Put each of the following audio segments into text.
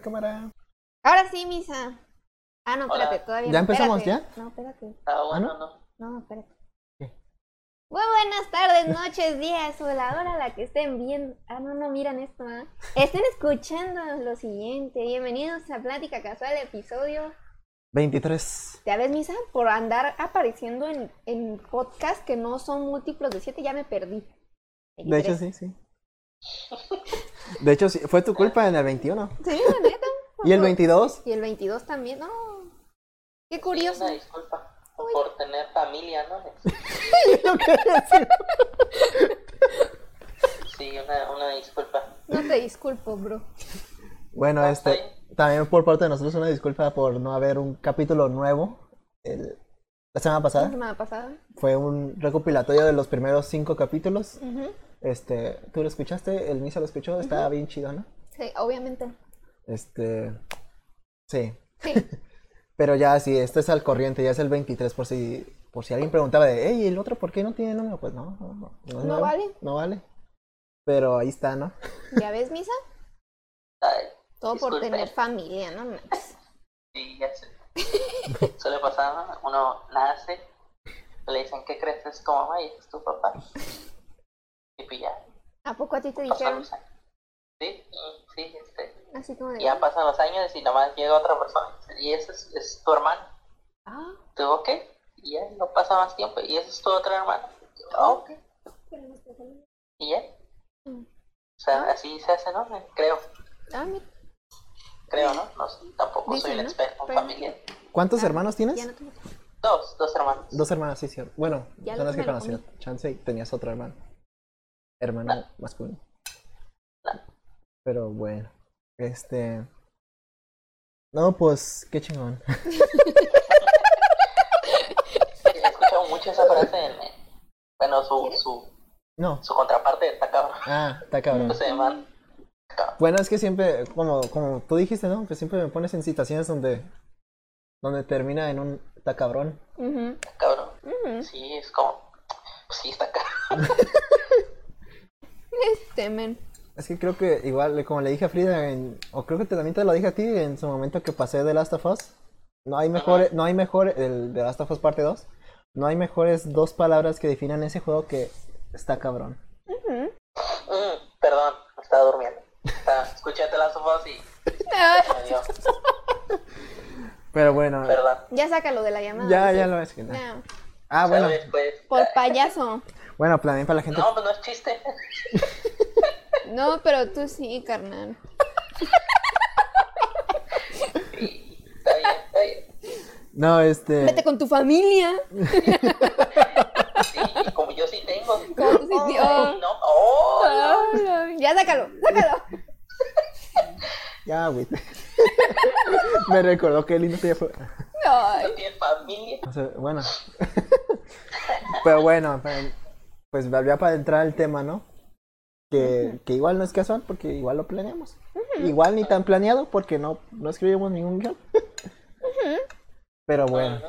cámara. Ahora sí, misa. Ah, no, Hola. espérate, todavía. ¿Ya no, empezamos, espérate. No, espérate. Ah, bueno, ¿no? no. No, espérate. ¿Qué? Muy buenas tardes, noches, días o la hora a la que estén viendo. Ah, no, no miran esto, ¿ah? Estén escuchando lo siguiente. Bienvenidos a Plática Casual, episodio. 23. ¿Ya ves, Misa? Por andar apareciendo en, en podcast que no son múltiplos de 7, ya me perdí. De hecho, 23. sí, sí. De hecho, sí, fue tu culpa en el 21. Sí, la neta. ¿Y el 22? Y el 22 también, no. Qué curioso. una disculpa por tener familia, ¿no? Sí, una, una disculpa. No te disculpo, bro. Bueno, Ah, este, también por parte de nosotros una disculpa por no haber un capítulo nuevo el- la semana La pasada. semana pasada. Fue un recopilatorio de los primeros cinco capítulos. Este, ¿tú lo escuchaste? El Misa lo escuchó, estaba bien chido, ¿no? Sí, obviamente. Este, sí. Sí. Pero ya sí, este es al corriente, ya es el 23 por si por si alguien preguntaba de, hey, ¿el otro por qué no tiene número? Pues no, no, no, No vale. No vale. Pero ahí está, ¿no? ¿Ya ves, Misa? Ay, Todo por tener familia, ¿no? sí, ya sé. Suele pasar, ¿no? Uno nace, le dicen, ¿qué crees? Es tu mamá y es tu papá. Y pues ya, ¿A poco a ti te pasan dijeron? los años. Sí, y- sí, este. Así como de... Ya pasan los años y nomás llega otra persona y ese es, es tu hermano. Ah, ¿Tú ok? Y ya no pasa más tiempo. Y ese es tu otro hermano. Ah, ok. Y ya. Mm. O sea, así se hace, ¿no? Creo. ah, mira. Creo, ¿no? No sé, tampoco Dicen, soy un ¿no? experto en Pero- familia. ¿Cuántos Ah, hermanos tienes? Ya no tengo... Dos, dos hermanos. Dos hermanas, sí, cierto. Bueno, Ya son las que conocía. Chance y tenías otro hermano. Hermano masculino. Pero bueno, este... No, pues, qué chingón. He escuchado mucho esa frase en... en- Bueno, su, su, No. su contraparte está cabrón. Ah, está cabrón. Bueno, es que siempre, como, como tú dijiste, ¿no? Que siempre me pones en situaciones donde, donde termina en un está cabrón. Ujú, Cabrón. Sí, es como... Pues sí, está cabrón. Este, men. Es que creo que igual, como le dije a Frida, en- o creo que te- también te lo dije a ti en su momento que pasé de Last of Us, no hay mejor, no hay mejor, el de Last of Us parte 2, no hay mejores dos palabras que definan ese juego que está cabrón. Mm, perdón, estaba durmiendo. Estaba- Escuché las voz y... Ah, me dio- Pero bueno, Perdón. Ya sácalo de la llamada. ya, sí. ya lo es. que-. Ah, bueno. Pues... Por payaso. Bueno, también para la gente. No, pues no es chiste. No, pero tú sí, carnal. Sí, está bien, está bien. No, este. Vete con tu familia. Sí, como yo sí tengo. Como tú sí no. Oh, Ay, Ya sácalo, sácalo. Ya, güey. Me recordó que lindo día fue. No tiene familia. O sea, bueno. Pero bueno, pero, pues ya para entrar al tema, ¿no? Que, que igual no es casual porque igual lo planeamos. Igual ni tan planeado porque no, no escribimos ningún guion. Pero bueno,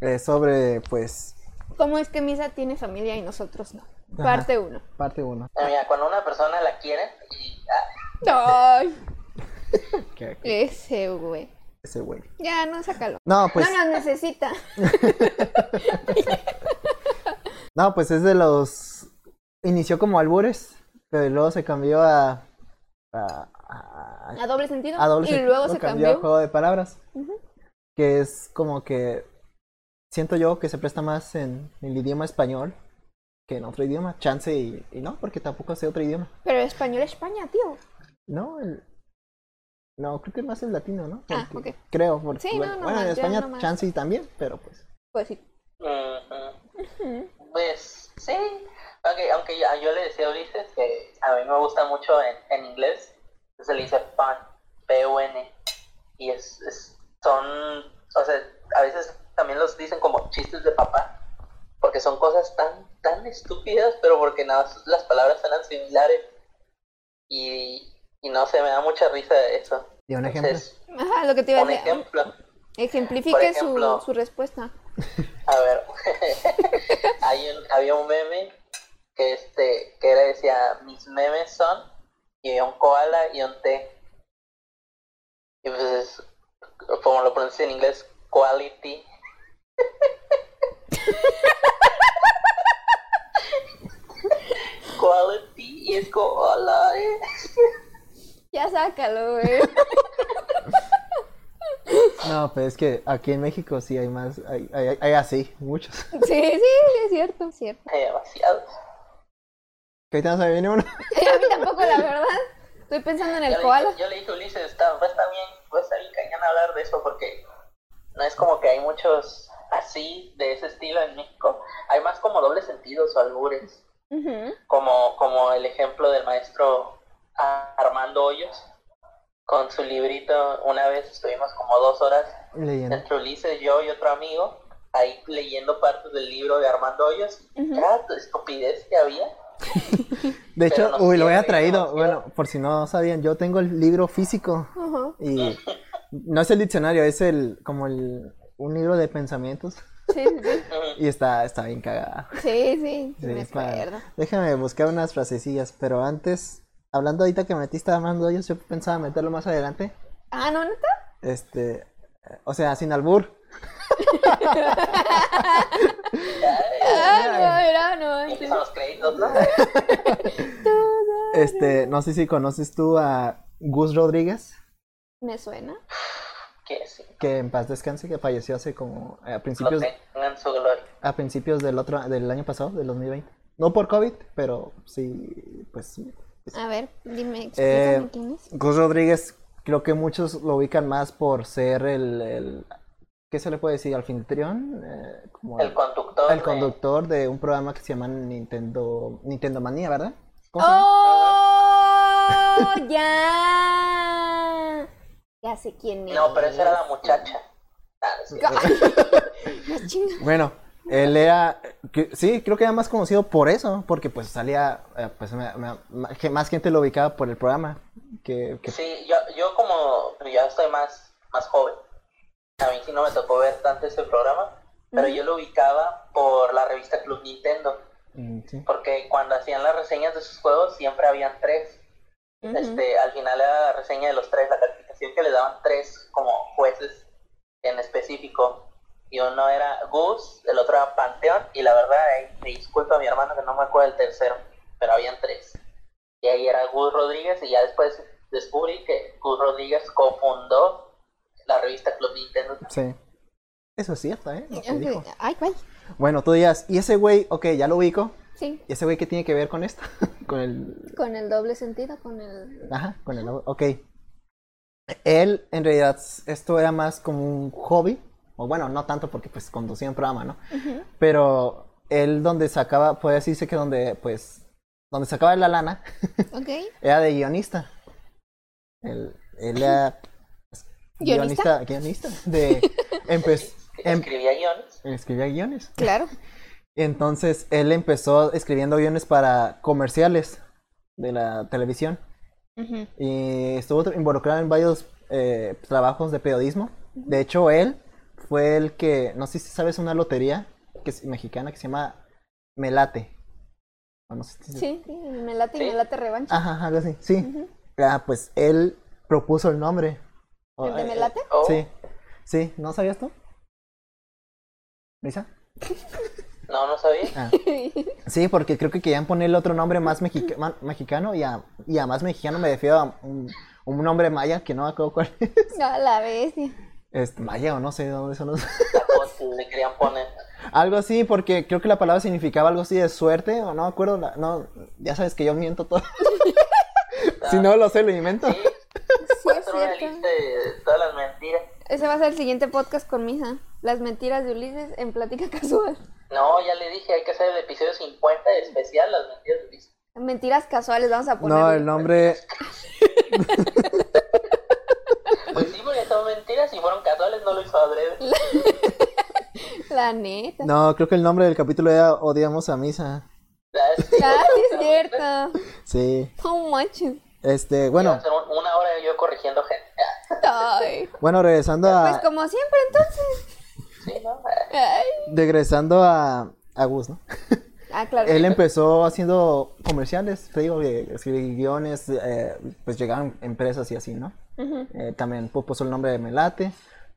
eh, sobre pues ¿Cómo es que Misa tiene familia y nosotros no? Ajá. Parte uno. parte uno. Mira, cuando una persona la quiere y ah, Ay, ese güey. ese güey. Ya, no, sácalo. No, pues, No nos necesita. no, pues es de los. Inició como albures, pero luego se cambió a. a, a- A doble sentido. a doble y sentido, luego se a cambió. juego de palabras. Que es como que. Siento yo que se presta más en, el idioma español que en otro idioma. Chance y, y no, porque tampoco sé otro idioma. Pero español España, tío. No, el. No, creo que más el latino, ¿no? Ah, Porque- ok. Creo, porque. Sí, no, bueno, no bueno, más, en España no chance y también, pero pues. Pues sí. Pues sí, aunque, aunque yo, yo le decía a Ulises que a mí me gusta mucho en, en inglés, se le dice fun, P-U-N, y es, es- son, o sea, a veces también los dicen como chistes de papá, porque son cosas tan, tan estúpidas, pero porque nada, más las palabras suenan similares, y, y no sé, me da mucha risa eso. ¿Y un ejemplo? Entonces, Ajá, lo que te iba a un decir. ejemplo. Ejemplifique ejemplo. su, su respuesta. A ver, hay un, había un meme que este que era decía mis memes son y había un koala y un té Y pues es, como lo pronuncia en inglés, quality. quality. Y es hola, eh. Ya sácalo, güey. No, pero es que aquí en México sí hay más, hay, hay, hay así, muchos. Sí, sí, sí, es cierto, es cierto. Hay demasiados. Que ahorita no se me viene uno. A mí tampoco, la verdad. Estoy pensando en Yo el le, koala. dije, yo le dije a Ulises, está, va a estar bien, va a estar bien cañón hablar de eso porque no es como que hay muchos así, de ese estilo en México. Hay más como dobles sentidos o albures. Como, como el ejemplo del maestro Armando Hoyos, con su librito, una vez estuvimos como dos horas Leyendo. entre Ulises, yo y otro amigo, ahí leyendo partes del libro de Armando Hoyos, Ujú. cada estupidez que había. De hecho, uy, lo había traído. Bueno, por si no sabían, yo tengo el libro físico y no es el diccionario, es el como el un libro de pensamientos Sí, sí, y está está bien cagada. Sí, sí, Sí, me para-. Déjame buscar unas frasecillas, pero antes, hablando ahorita que metiste Armando Hoyos, yo pensaba meterlo más adelante. Ah, ¿no, neta? Este, o sea, sin albur. Ah, no, era, no. Los créditos, ¿no? Este, no sé si conoces tú a Gus Rodríguez, Me suena. que sí, que en paz descanse, que falleció hace como eh, a principios su gloria. a principios del otro del año pasado, del 2020. No por COVID, pero sí, pues sí. A ver, dime, explícame Eh, quién es. Gus Rodríguez, creo que muchos lo ubican más por ser el, el ¿qué se le puede decir? Anfitrión, eh, como El conductor. el de- conductor de un programa que se llama Nintendo Nintendo Manía, ¿verdad? ¡Oh! ¡Ya! Ya sé quién es. No, pero esa era la muchacha. Ah, sí. Bueno, él era, que- sí, creo que era más conocido por eso, porque pues salía, eh, pues me- me- más gente lo ubicaba por el programa, que, que- Sí, yo, yo como ya estoy más, más joven, a mí sí no me tocó ver tanto ese programa, pero yo lo ubicaba por la revista Club Nintendo, mm, sí. porque cuando hacían las reseñas de sus juegos siempre habían tres. Este, al final era la reseña de los tres, la calificación que le daban tres como jueces en específico. Y uno era Gus, el otro era Panteón, y la verdad, ahí me disculpa a mi hermano que no me acuerdo del tercero, pero habían tres. Y ahí era Gus Rodríguez, y ya después descubrí que Gus Rodríguez cofundó la revista Club Nintendo. Sí. Eso es cierto, ¿eh? Lo que Ok. dijo. Ay, ¿cuál? Bueno, tú digas, y ese güey, ok, ya lo ubico, Sí, ¿y ese güey qué tiene que ver con esto? con el, con el doble sentido, con el... ajá, con el, ok. Él, en realidad, esto era más como un hobby, o bueno, no tanto porque pues conducía un programa, ¿no? Pero él donde sacaba, puede decirse que donde, pues, donde sacaba la lana, Ok. era de guionista. Él, él era ¿Guionista? guionista, guionista de, em- Escribía guiones. escribía guiones. Claro. Entonces él empezó escribiendo guiones para comerciales de la televisión y estuvo involucrado en varios eh, trabajos de periodismo. De hecho, él fue el que, no sé si sabes, una lotería que es mexicana que se llama Melate. O no sé si- Sí, sí, me late y Sí. me late revancha. Ajá, algo así, sí. Ah, pues él propuso el nombre. ¿El de eh, me late? Oh, Sí, sí, ¿no sabías tú? ¿Lisa? No, no sabía. Ah. Sí, porque creo que querían ponerle otro nombre más mexica- ma- mexicano y a, y a más mexicano me refiero a un, un nombre maya que no me acuerdo cuál es. A la bestia. Es maya o no sé de dónde son los... Le querían poner. algo así, porque creo que la palabra significaba algo así de suerte o no me acuerdo. la- no, ya sabes que yo miento todo. si no lo sé, lo invento. Sí, es cierto. de todas las mentiras. Ese va a ser el siguiente podcast con Misa. Las mentiras de Ulises en plática casual. No, ya le dije, hay que hacer el episodio 50 especial, las mentiras de Ulises. Mentiras casuales, vamos a poner. No, el nombre... Pues sí, porque son mentiras, si fueron casuales no lo hizo adrede. La neta. No, creo que el nombre del capítulo era Odiamos a Misa. Ah, sí, Ah, es cierto. Sí. No manches. Este, bueno, una hora yo corrigiendo gente. Ay. bueno, regresando a... Pues como siempre, entonces. Sí, ¿no? Ay. Regresando a, a Gus, ¿no? Ah, claro. Él empezó haciendo comerciales, te digo, escribir guiones, eh, pues llegaron empresas y así, ¿no? Eh, también pu- puso el nombre de Melate,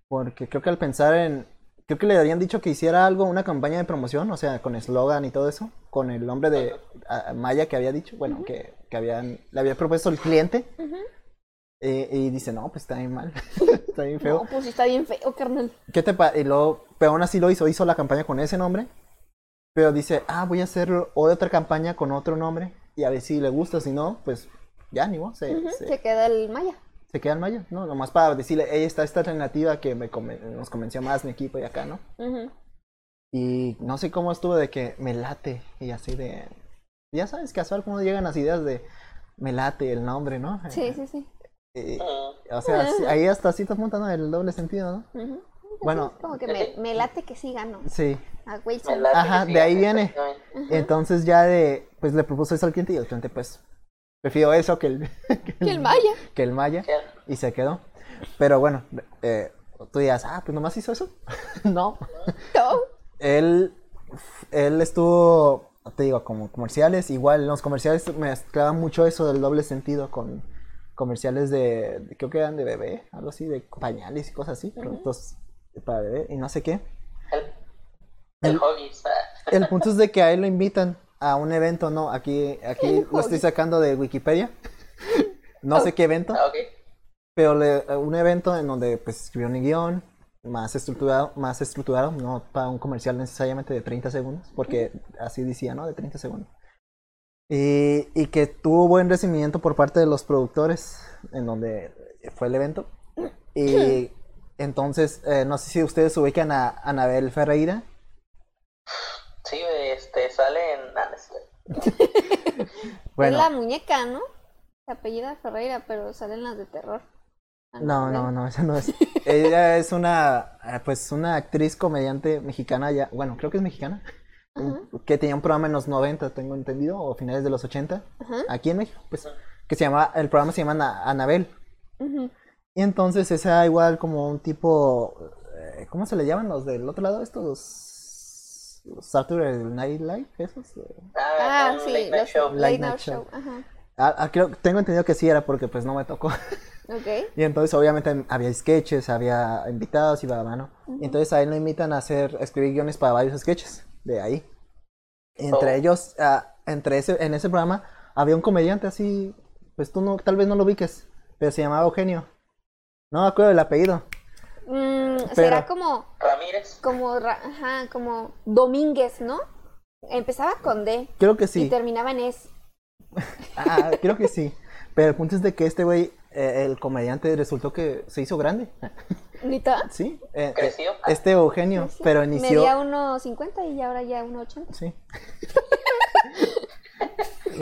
porque creo que al pensar en, creo que le habían dicho que hiciera algo, una campaña de promoción, o sea, con eslogan y todo eso, con el nombre de a- Maya que había dicho, bueno, que, que habían, le había propuesto el cliente, eh, y dice, no, pues está bien mal, está bien feo. No, pues está bien feo, carnal. ¿Qué te? Y luego, pero aún así lo hizo, hizo la campaña con ese nombre, pero dice, ah, voy a hacer otra campaña con otro nombre, y a ver si le gusta, si no, pues ya, ni se, se- Se queda el Maya. Se queda en Maya, ¿no? Nomás para decirle, hey, está esta alternativa que me conven- nos convenció más mi equipo y acá, ¿no? Y no sé cómo estuvo de que me late y así de... Ya sabes, casual, cómo llegan las ideas de me late el nombre, ¿no? Sí, sí, sí. Eh, Mm. o sea, ahí hasta te apuntan ¿no? el doble sentido, ¿no? Ujú. Bueno, Como que me, me late que sí gano. sí. Ah, güey, Me sí. late Ajá, de ahí viene. Entonces ya de, pues le propuso eso al cliente y el cliente pues prefiero eso que el, Que el Maya. que el Maya y se quedó. Pero bueno, eh, tú dirás, ah, pues nomás hizo eso. no. No. Él, él estuvo, te digo, como comerciales, igual en los comerciales mezclaban mucho eso del doble sentido con comerciales de, de- creo que eran de bebé, algo así, de pañales y cosas así, productos para bebé y no sé qué. El, el El- hobby, o sea, El punto es de que a él lo invitan a un evento, ¿no? Aquí, aquí lo estoy sacando de Wikipedia. No sé qué evento, ah, ok. pero le- un evento en donde pues escribió un guion más estructurado, más estructurado, no para un comercial necesariamente de 30 segundos, porque así decía, ¿no? De 30 segundos. Y, y que tuvo buen recibimiento por parte de los productores en donde fue el evento. Y entonces, eh, no sé si ustedes ubican a Anabel Ferreira. Sí, este, sale en... ah, no es cierto. Bueno, Es la muñeca, ¿no? Se apellida Ferreira, pero salen las de terror. Ah, No, no, no, esa no es. Ella es una, eh, pues, una actriz comediante mexicana ya, bueno, creo que es mexicana, que tenía un programa en los 90, tengo entendido, o finales de los 80, Ajá. aquí en México, pues, que se llama, el programa se llama Ana- Anabel. Y entonces esa igual como un tipo, eh, ¿cómo se le llaman los del otro lado? Estos, los, Saturday Night Live, esos. Ah, un sí, late night show. Late, Late Night Night Show. Show. Ajá. Ah, ah, creo, tengo entendido que sí era porque pues no me tocó. Ok. Y entonces obviamente había sketches, había invitados y bla, bla, ¿no? Y entonces a él lo invitan a hacer, a escribir guiones para varios sketches de ahí. Entre Oh. ellos, ah, entre ese, en ese programa había un comediante así, pues tú no, tal vez no lo ubiques, pero se llamaba Eugenio. No me acuerdo del apellido. Será como, Ramírez. como, ajá, como Domínguez, ¿no? Empezaba con D Creo que y sí. terminaba en S. Ah, creo que sí. Pero el punto es de que este güey, eh, el comediante, resultó que se hizo grande. ¿Nita? Sí. eh, eh, Creció. este Eugenio, Sí. pero inició... Medía 1.50 y ahora ya 1.80. Sí.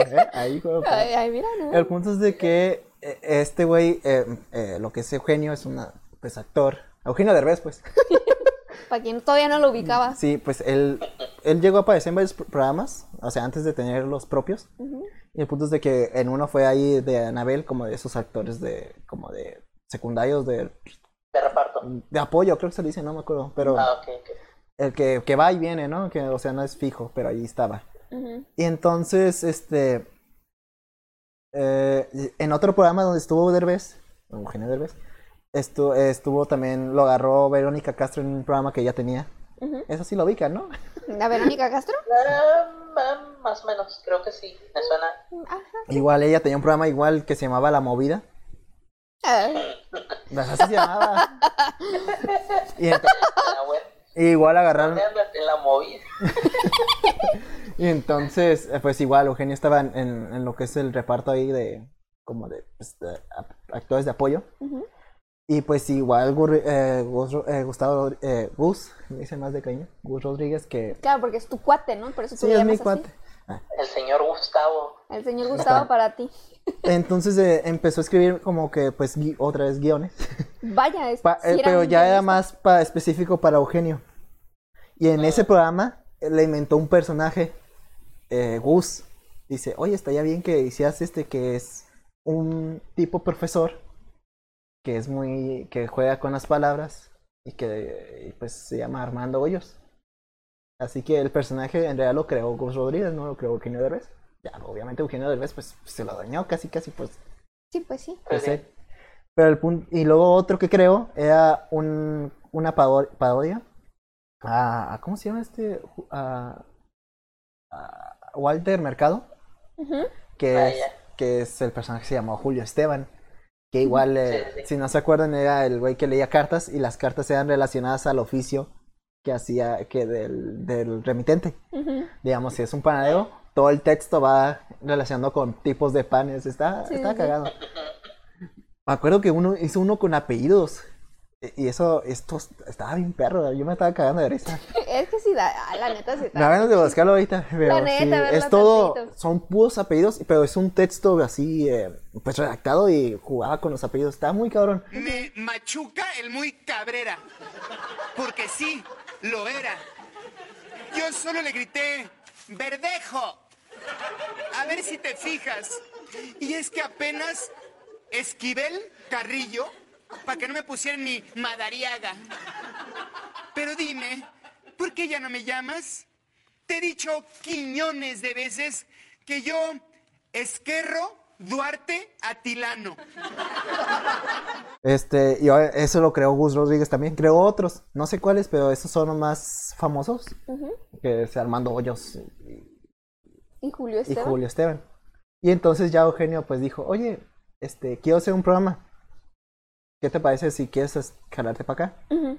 Eh, Ahí, güey, Ay, ay, mira, ¿no? El punto es de que eh, este güey, eh, eh, lo que es Eugenio, es una, pues, actor. Eugenio Derbez, pues. Para quien todavía no lo ubicaba. Sí, pues él, él llegó a aparecer en varios pro- programas, o sea, antes de tener los propios. Y el punto es de que en uno fue ahí de Anabel, como de esos actores de, como de secundarios, de, De reparto. de apoyo, creo que se le dice, no me acuerdo. Pero Ah, ok, ok. el que, que va y viene, ¿no? Que, o sea, no es fijo, pero ahí estaba. Y entonces, este. eh, en otro programa donde estuvo Derbez, Eugenio Derbez, estu- estuvo también, lo agarró Verónica Castro en un programa que ella tenía. Eso sí lo ubican, ¿no? ¿La Verónica Castro? Ah, más o menos, creo que sí. Me suena. Ajá. Igual ella tenía un programa igual que se llamaba La Movida. Así se llamaba. Y Ah, bueno. igual agarraron. La movida. Y entonces, eh, pues igual Eugenio estaba en, lo que es el reparto ahí de. como de, pues, de actores de apoyo. Y pues igual eh, Gus, eh, Gustavo, eh, Gus, me dice más de cariño, Gus Rodríguez, que Claro, porque es tu cuate, ¿no? Por eso tú sí es mi así. cuate. Ah, El señor Gustavo. El señor Gustavo para ti. Entonces eh, empezó a escribir como que pues gui- otra vez guiones, Vaya, es, Pa- sí eh, pero ya era más pa- específico para Eugenio. Y en ese programa le inventó un personaje, eh, Gus. Dice, oye, estaría bien que hicieras este que es un tipo profesor que es muy, que juega con las palabras y que pues se llama Armando Hoyos. Así que el personaje en realidad lo creó Gus Rodríguez, no lo creó Eugenio Derbez. Ya, obviamente Eugenio Derbez pues se lo dañó casi, casi pues Sí, pues sí. pues. Pero el punto, y luego otro que creó era un, una parodia a, ¿cómo se llama este? A, a Walter Mercado, que Ah, es, que es el personaje que se llamó Julio Esteban. Que igual, eh, si no se acuerdan, era el güey que leía cartas y las cartas eran relacionadas al oficio que hacía, que del, del remitente. Digamos, si es un panadero, todo el texto va relacionado con tipos de panes. Está, Sí, está sí. cagado. Me acuerdo que uno hizo uno con apellidos. Y y eso, esto estaba bien perro. Yo me estaba cagando de risa. Es que sí, da, ah, la neta sí Me da ganas de buscarlo ahorita. Pero neta, sí, es todo, tantito. son puros apellidos, pero es un texto así, eh, pues redactado y jugaba con los apellidos. Está muy cabrón. Me machuca el muy cabrera. Porque sí, lo era. Yo solo le grité, verdejo. A ver si te fijas. Y es que apenas Esquivel Carrillo, para que no me pusieran ni Madariaga. Pero dime, ¿por qué ya no me llamas? Te he dicho quiñones de veces que yo, Esquerro Duarte Atilano. Este, y ahora eso lo creó Gus Rodríguez también. Creó otros, no sé cuáles, pero esos son los más famosos. Que es Armando Hoyos Y Julio y Esteban. Julio Esteban. Y entonces ya Eugenio pues dijo, oye, este, quiero hacer un programa. ¿Qué te parece si quieres es- jalarte para acá?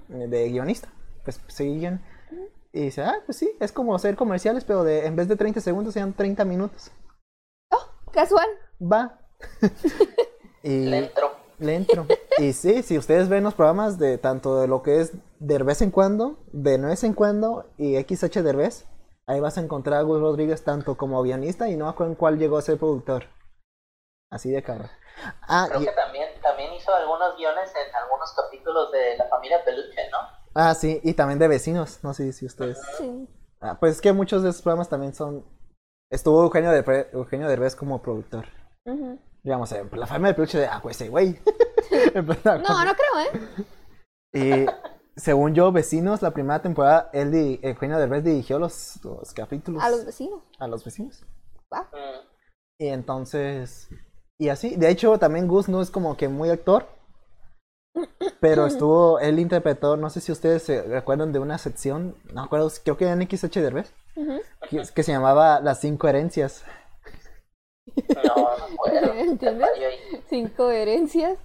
De guionista. Pues seguí guion. Y dice, ah, pues sí, es como hacer comerciales, pero de, en vez de 30 segundos sean 30 minutos. Oh, casual. Va. y Le entró. le entro. Y sí, si ustedes ven los programas de tanto de lo que es de vez en cuando, de no vez en cuando y XH Derbez, ahí vas a encontrar a Gus Rodríguez tanto como guionista y no me acuerdo en cuál llegó a ser productor. Así de cabrón. Ah, Creo y- que también, también hizo algunos guiones en algunos capítulos de La Familia Peluche, ¿no? Ah, sí, y también de vecinos, no sé si ustedes. Sí. Ah, pues es que muchos de esos programas también son. Estuvo Eugenio, Derbe- Eugenio Derbez como productor. Digamos, eh, la familia de peluche de, ah, pues ese güey. No, no creo, ¿eh? Y según yo, Vecinos, la primera temporada, él di- Eugenio Derbez dirigió los, los capítulos A los vecinos. a los vecinos. Y entonces, y así, de hecho, también Gus no es como que muy actor. Pero estuvo, él interpretó, no sé si ustedes se recuerdan de una sección, no acuerdo, creo que en XH Derbez, que, que se llamaba Las Cinco Herencias. No, no puedo. ¿Entiendes? Fallo ahí. Sin coherencias.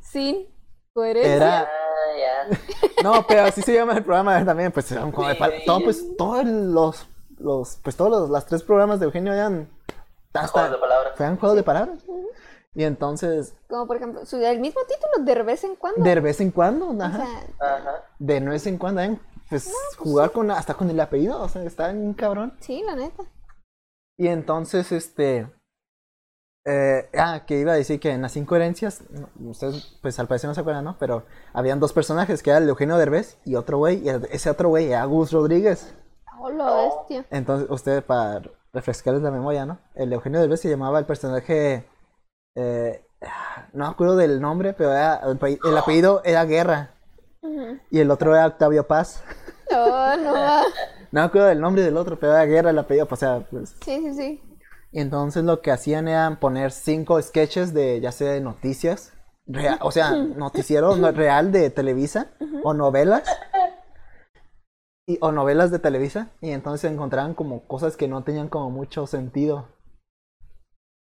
Sin coherencia. Era, Ah. No, pero así se llama el programa también, pues eran como de Sí, pa- sí. todo, pues todos los, los, pues todos los, las tres programas de Eugenio eran hasta, Juegos de palabras. fueron juegos de palabras. Y entonces, Como por ejemplo, el mismo título de vez en cuando. de vez en cuando, O ajá, sea, Ajá. de no vez en cuando, ¿eh? pues jugar con hasta con el apellido, o sea, está bien cabrón. sí, la neta. Y entonces, este, eh, ah, que iba a decir que en las cinco herencias, no, ustedes pues al parecer no se acuerdan, ¿no? Pero habían dos personajes, que era el Eugenio Derbez y otro güey, y ese otro güey era Gus Rodríguez. Oh, la bestia. Entonces, ustedes, para refrescarles la memoria, ¿no? El Eugenio Derbez se llamaba el personaje. Eh, no me acuerdo del nombre, pero era- el, pe- el apellido era Guerra. Y el otro era Octavio Paz. No. va. No me acuerdo del nombre del otro, pero era Guerra el apellido. pues, O sea, pues. Sí, sí, sí. Y entonces lo que hacían era poner cinco sketches de, ya sea de noticias, o sea, noticiero no- real de Televisa, o novelas. Y, o novelas de Televisa, y entonces se encontraban como cosas que no tenían como mucho sentido.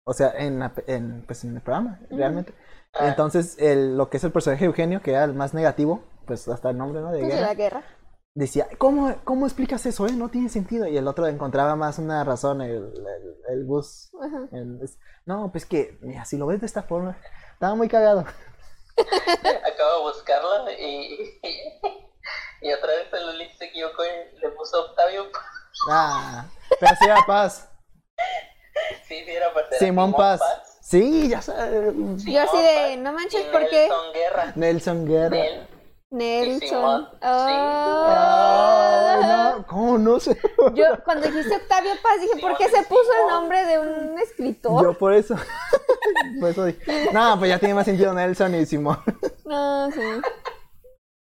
O sea, en, la pe- en, pues, en el programa, realmente. Entonces, el, lo que es el personaje de Eugenio, que era el más negativo, pues hasta el nombre, ¿no? De Pues de guerra, la guerra. decía, ¿cómo, ¿cómo explicas eso, eh? No tiene sentido. Y el otro encontraba más una razón, el, el, el bus. Ajá. el- es- no, pues que, mira, si lo ves de esta forma, estaba muy cagado. Acabo de buscarlo y, y otra vez el Luli se equivocó y le puso Octavio. Ah, pero sí era Paz. Sí, sí, era para ser Simón Paz. Sí, ya sabes. Yo así de, no manches, ¿por qué? Nelson Guerra. Nelson Guerra. Nel. Nelson. Ay, no, ¿cómo no sé? Yo cuando dijiste Octavio Paz dije, ¿por qué se Simón, puso el nombre de un escritor? Yo por eso. por eso dije. No, pues ya tiene más sentido Nelson y Simón. No, sí.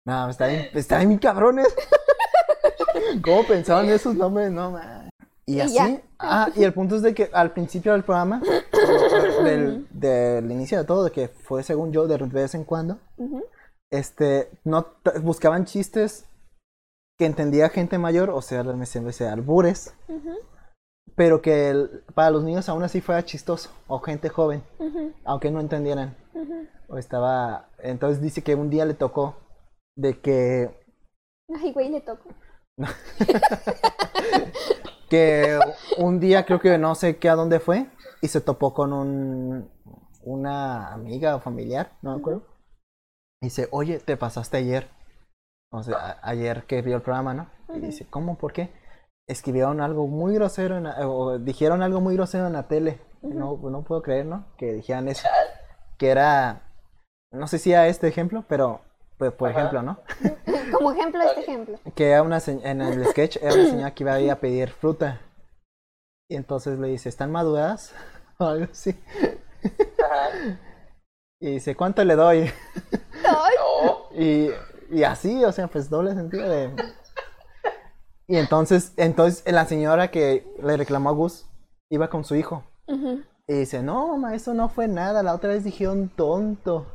No, está bien, está bien cabrones. ¿Cómo pensaban esos nombres? No, man. Y Y así. ya. Ah, y el punto es de que al principio del programa, del, del inicio de todo, de que fue según yo de vez en cuando, este, no buscaban chistes que entendía gente mayor, o sea, las sea albures, Ujú. pero que el- para los niños aún así fuera chistoso, o gente joven, aunque no entendieran. O estaba, entonces dice que un día le tocó de que Ay, güey, le toco. que un día creo que no sé qué a dónde fue y se topó con un una amiga o familiar, no me acuerdo. Y dice, oye, te pasaste ayer. O sea, a- ayer que vio el programa, ¿no? Y dice, ¿cómo? ¿Por qué? Escribieron algo muy grosero, en la- o dijeron algo muy grosero en la tele. No, no puedo creer, ¿no? Que dijeran eso. Que era, no sé si era este ejemplo, pero pues, por Ajá. ejemplo, ¿no? Como ejemplo, este ejemplo. que era una en el sketch era una señora que iba a ir a pedir fruta. Y entonces le dice, ¿están maduradas? O algo así. Ajá. Y dice, ¿cuánto le doy? No. Y, y así, o sea, pues doble sentido de... Y entonces, entonces la señora que le reclamó a Gus iba con su hijo. Y dice, no, mamá, eso no fue nada, la otra vez dijeron tonto.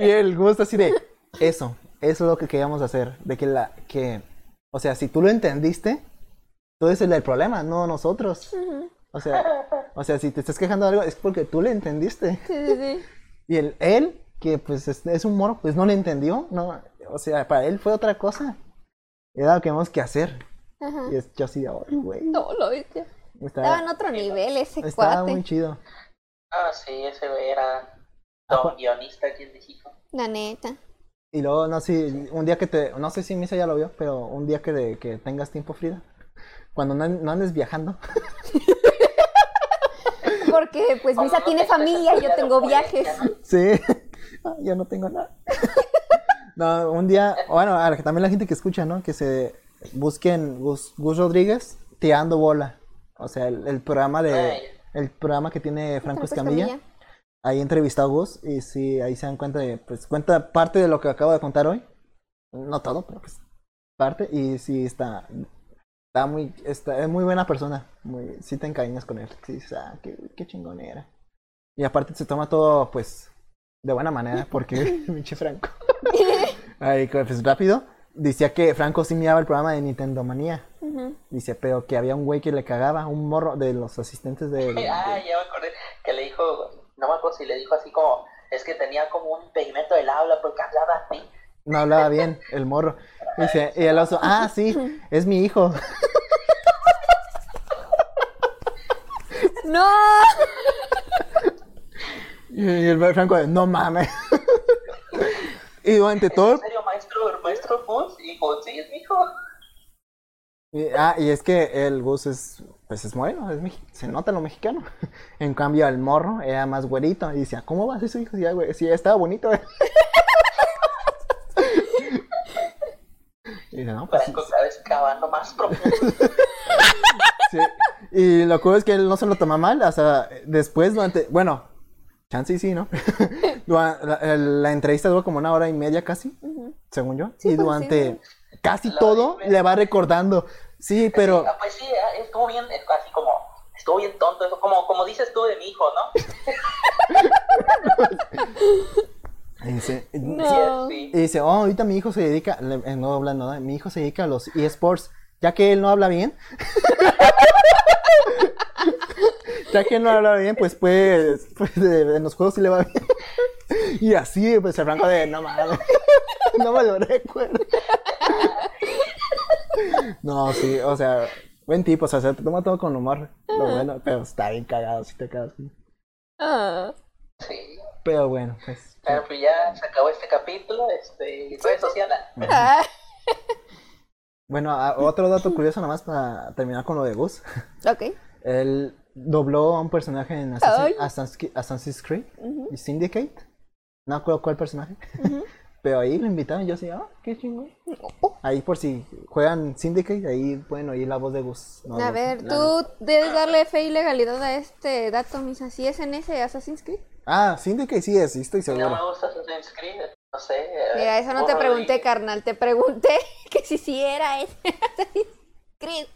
Y el Gus así de, eso, eso es lo que queríamos hacer, de que la, que, o sea, si tú lo entendiste, tú eres el del problema, no nosotros. O sea, o sea, si te estás quejando de algo es porque tú le entendiste. Sí, sí, sí. Y el, él, que pues es, es un moro, pues no le entendió, no, o sea, para él fue otra cosa. Era lo que teníamos que hacer. Ajá. Y es yo así, de, "Ay, güey. No, lo viste. Estaba en Estaba, otro nivel ese estaba cuate. muy chido. Ah, sí, ese güey era Ah, don Juan- guionista aquí en México. La neta. Y luego, no sé, un día que te, no sé si Misa ya lo vio, pero un día que, de- que tengas tiempo, Frida, cuando no, no andes viajando, Porque pues Misa no tiene familia, esa yo tengo viajes. sí, Ah, yo no tengo nada. No, un día, bueno, a la- también la gente que escucha, ¿no? Que se busquen Gus, Gus Rodríguez tirando bola. O sea, el, el programa de, Ay. el programa que tiene Franco Franco Escamilla. Ahí entrevistó a Gus y sí, ahí se dan cuenta de, pues cuenta parte de lo que acabo de contar hoy. No todo, pero pues parte. Y sí está, está muy, está, es muy buena persona. Muy, sí te encariñas con él. Sí, dices, ah, qué, qué chingón era. Y aparte se toma todo, pues, de buena manera, porque pinche Franco. Ahí, pues rápido. Decía que Franco sí miraba el programa de Nintendo Manía. Dice, pero que había un güey que le cagaba, un morro de los asistentes de... de- Ah, ya me acordé que le dijo, no me acuerdo si le dijo así como, es que tenía como un impedimento del habla porque hablaba así. No hablaba bien el morro. Dice, y el oso, ah, sí, es mi hijo. No. Y el Franco, no mames. Y durante todo... ¿En serio, maestro, maestro Gus? Y dijo, sí, es mi hijo. y- ah, y es que el Gus es, pues es bueno, es se nota lo mexicano. En cambio, el morro era más güerito. Y decía, ¿cómo va a ser su hijo? Sí, güey, sí, estaba bonito. eh". Y dice, no, pues Franco vez cavando más profundo. Sí. Y lo cool es que él no se lo toma mal, o sea, después durante, bueno, chance y sí, ¿no? La, entrevista duró como una hora y media casi, según yo, Sí, y pues, durante casi La todo le va recordando, sí, pero, Ah, Pues sí, ah, estuvo bien, eh, así como, estuvo bien tonto, eso, como, como dices tú de mi hijo, ¿no? y dice, No. Y dice, oh, ahorita mi hijo se dedica, le- eh, no hablando, ¿no? mi hijo se dedica a los eSports, ya que él no habla bien. ya que él no habla bien, pues pues, pues de- en los juegos sí le va bien. y así, pues el Franco de, no mames, no me lo recuerdo. No, sí, o sea, buen tipo, o sea, se toma todo con humor, lo bueno, pero está bien cagado, si te cagas. Ah. sí. Pero bueno, pues. Pero pues ya se acabó este capítulo, este, redes sociales. Ah. Bueno, a- otro dato curioso nomás para terminar con lo de Gus. Ok. Él dobló a un personaje en Assassin-. Assassin's, Creed, Ujú. Syndicate. No acuerdo cuál personaje. Pero ahí lo invitaron y yo así, ah, qué chingón. Ahí por si juegan Syndicate, ahí pueden oír la voz de Gus. No, A no, ver, la- tú debes darle fe y legalidad a este dato, Misa. ¿Sí es en ese Assassin's Creed? Ah, Syndicate sí es, sí estoy No seguro. me gusta Assassin's Creed. No sé. eh, Mira, eso no te pregunté, y- carnal. Te pregunté que si sí era ese Assassin's Creed.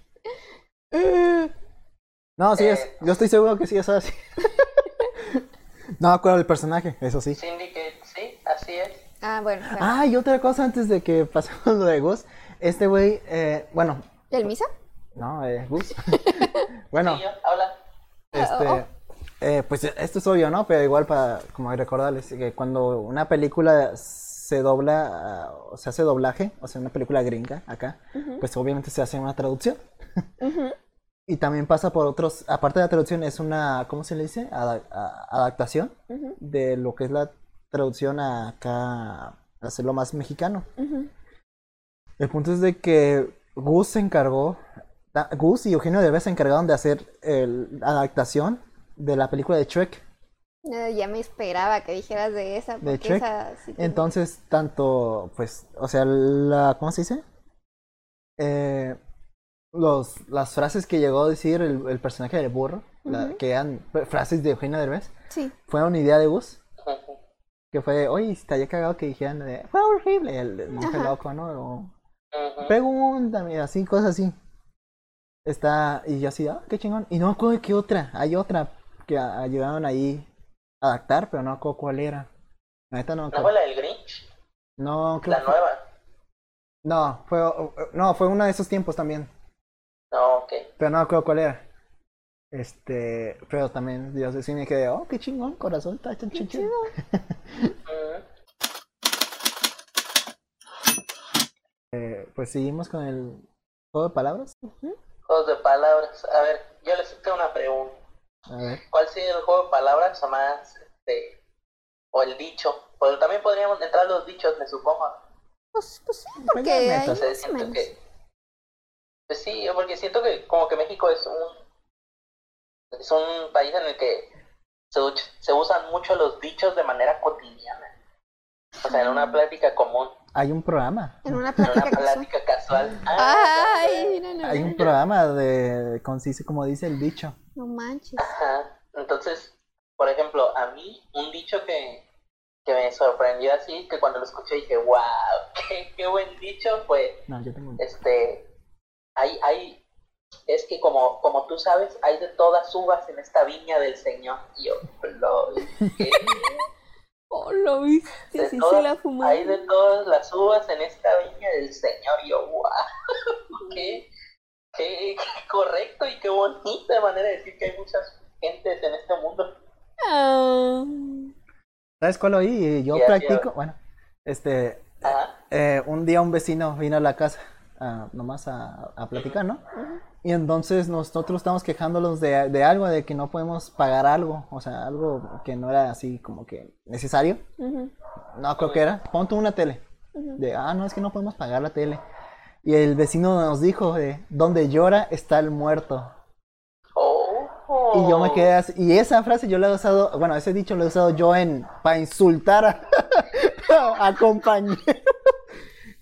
No, sí es. Eh. Yo estoy seguro que sí es así. no me acuerdo del personaje, eso sí. Syndicate, sí, así es. Ah, bueno. claro. Ah, y otra cosa antes de que pasemos lo de Gus. Este güey, eh, bueno, ¿El Misa? no, eh, Gus. bueno, Sí, yo, habla. este, Oh. eh, pues esto es obvio, ¿no? Pero igual para, como recordarles, que cuando una película se dobla, ah, o se hace doblaje, o sea, una película gringa acá, pues obviamente se hace una traducción. Y también pasa por otros, aparte de la traducción, es una, ¿cómo se le dice? A- adaptación de lo que es la traducción a acá, hacerlo más mexicano. El punto es de que Gus se encargó, Gus y Eugenio Derbez se encargaron de hacer el- la adaptación de la película de Shrek. Eh, ya me esperaba que dijeras de esa. De Shrek. esa sí tiene- Entonces, tanto, pues, o sea, la, ¿cómo se dice? Eh, los, las frases que llegó a decir el, el personaje del burro, la- que eran frases de Eugenio Derbez, Sí. fue una idea de Gus. Que fue, oye, estaría cagado que dijeran, de, fue horrible, el, monje loco, ¿no? O. Pregúntame, así, cosas así. Está, y yo así, ah, qué chingón. Y no me acuerdo de qué otra. Hay otra que a- ayudaron ahí a adaptar, pero no me acuerdo cuál era. La neta no ¿No fue la del Grinch? No, creo La fue- nueva. No, fue, no, fue uno de esos tiempos también. No, ok. Pero no me acuerdo cuál era. Este, pero también yo sí me quedé, oh, qué chingón, corazón, está chin, chin, chin". Ujú. Eh, Pues seguimos con el juego de palabras. Juegos de palabras. A ver, yo les tengo una pregunta. A ver. ¿Cuál sería el juego de palabras o más, este, o el dicho? Pues también podríamos entrar los dichos, me supongo. Pues, pues sí, Pues porque hay. O sea, siento menos. que, pues sí, porque siento que como que México es un, es un país en el que se, usan mucho los dichos de manera cotidiana. O sea, en una plática común, Hay un programa. En una en plática una casual. plática casual. Ay, mira, no, Hay un programa de, con, sí, como dice el dicho. no manches. Ajá. Entonces, por ejemplo, a mí un dicho que, que me sorprendió así, que cuando lo escuché dije, wow, qué, qué buen dicho, fue, No, yo tengo un... este, hay, hay, es que como, como tú sabes, hay de todas uvas en esta viña del Señor. Y yo, lo, ¿qué? Oh, lo viste, De sí todas- se la fumó. hay de todas las uvas en esta viña del Señor. Y yo, wow, qué, qué, qué correcto y qué bonita manera de decir que hay muchas gentes en este mundo. Ah. ¿Sabes cuál oí? Yo practico, bueno, este, eh, un día un vecino vino a la casa, nomás a, a platicar, ¿no? Y entonces nosotros estamos quejándolos de, de algo, de que no podemos pagar algo, o sea, algo que no era así como que necesario. No, creo que era, ponte una tele. De, ah, no, es que no podemos pagar la tele. Y el vecino nos dijo, de, donde llora está el muerto. Y yo me quedé así. Y esa frase yo la he usado, bueno, ese dicho lo he usado yo en para insultar a, a compañeros.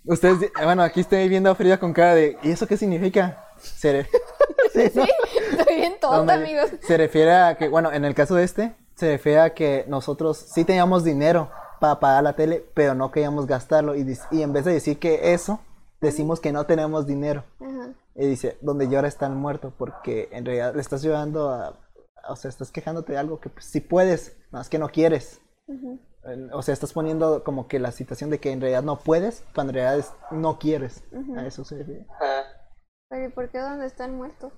Ustedes, di- bueno, aquí estoy viendo a Frida con cara de, ¿y eso qué significa? Se, Sí, ¿no? Estoy bien tonta, amigos. Se refiere a que, bueno, en el caso de este, se refiere a que nosotros sí teníamos dinero para pagar la tele, pero no queríamos gastarlo. Y, y en vez de decir que eso, decimos que no tenemos dinero. Ajá. Y dice, donde llora está el muerto, porque en realidad le estás llorando a, o sea, estás quejándote de algo que pues, sí puedes, más que no quieres. Ujú. O sea, estás poniendo como que la situación de que en realidad no puedes, cuando en realidad es- no quieres. A eso se refiere. Ajá. Pero ¿y por qué dónde está el muerto?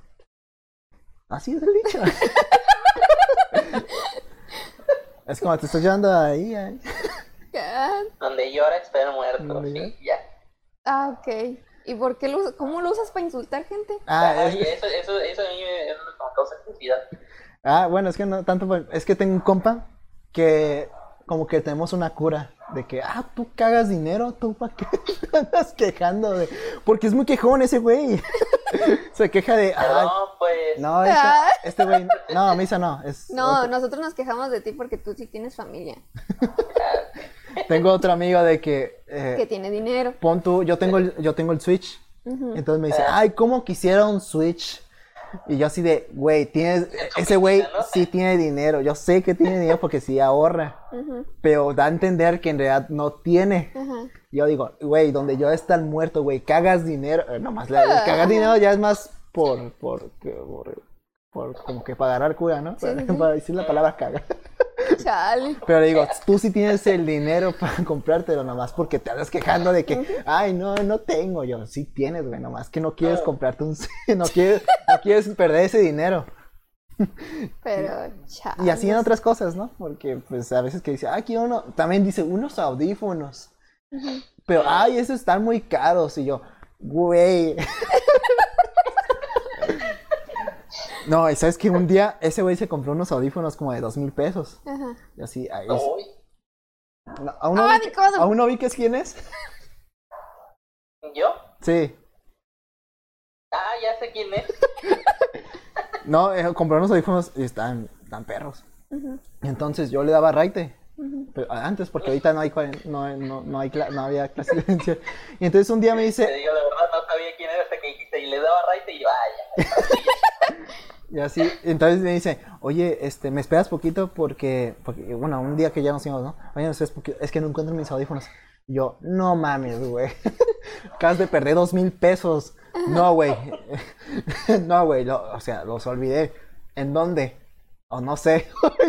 Así es el dicho. es como te estás llevando ahí. ahí. Ah, Donde llora está el muerto. Donde Sí, ya. Ah, ok. ¿Y por qué lo, cómo lo usas para insultar gente? Ah, es- y eso, eso, eso a mí me, eso me causa curiosidad. ah, bueno, es que no tanto, por- es que tengo un compa que como que tenemos una cura de que, ah, tú cagas dinero, tú para qué te andas quejando de, porque es muy quejón ese güey. Se queja de, ah, No, pues. no, este, Ah. este güey, no, Misa no, es No, otro- nosotros nos quejamos de ti porque tú sí tienes familia, tengo otro amigo de que, eh, que tiene dinero. pon tú, yo tengo el, yo tengo el Switch, entonces me dice, Ah. ay, cómo quisiera un Switch Y yo así de, güey, tienes, ese güey sí tiene dinero. Yo sé que tiene dinero porque sí ahorra. Pero da a entender que en realidad no tiene. Yo digo, güey, donde yo estar muerto, güey, cagas dinero. eh, Nomás, la, el cagar dinero ya es más por, por, por, por como que para agarrar cura, ¿no? Sí, Para, sí, sí. para decir la palabra caga. Chale. Pero digo, tú sí tienes el dinero para comprártelo, nomás porque te andas quejando de que, ay, no, no tengo. Yo, sí tienes, güey, nomás que no quieres comprarte un... no quieres, no quieres perder ese dinero. Pero, chale. Y así en otras cosas, ¿no? Porque, pues, a veces que dice, ah, quiero uno... También dice, unos audífonos. Pero, ay, esos están muy caros. Y yo, güey... No, y sabes que un día ese güey se compró unos audífonos como de dos mil pesos. Ajá. Y así, ay, es- Uy, No, ¿Aún no, ¡Ah, vi-! ¿Aún no vi que es quién es? ¿yo? Sí. Ah, ya sé quién es. No, eh, compró unos audífonos y están, están perros. Y entonces yo le daba raite. Pero antes, porque ahorita no hay, no, no, no hay cla- no había clase de licencia. Y entonces un día me Te dice, digo la verdad, no sabía quién era hasta que dijiste y le daba right y yo, ah, ya. Y así, entonces me dice, oye, este, ¿me esperas poquito? Porque, porque, bueno, un día que ya nos íbamos, ¿no? Oye, ¿me esperas poquito? Es que no encuentro mis audífonos. Y yo, no mames, güey. Acabas de perder dos mil pesos. No, güey. no, güey, o sea, los olvidé. ¿En dónde? O no sé.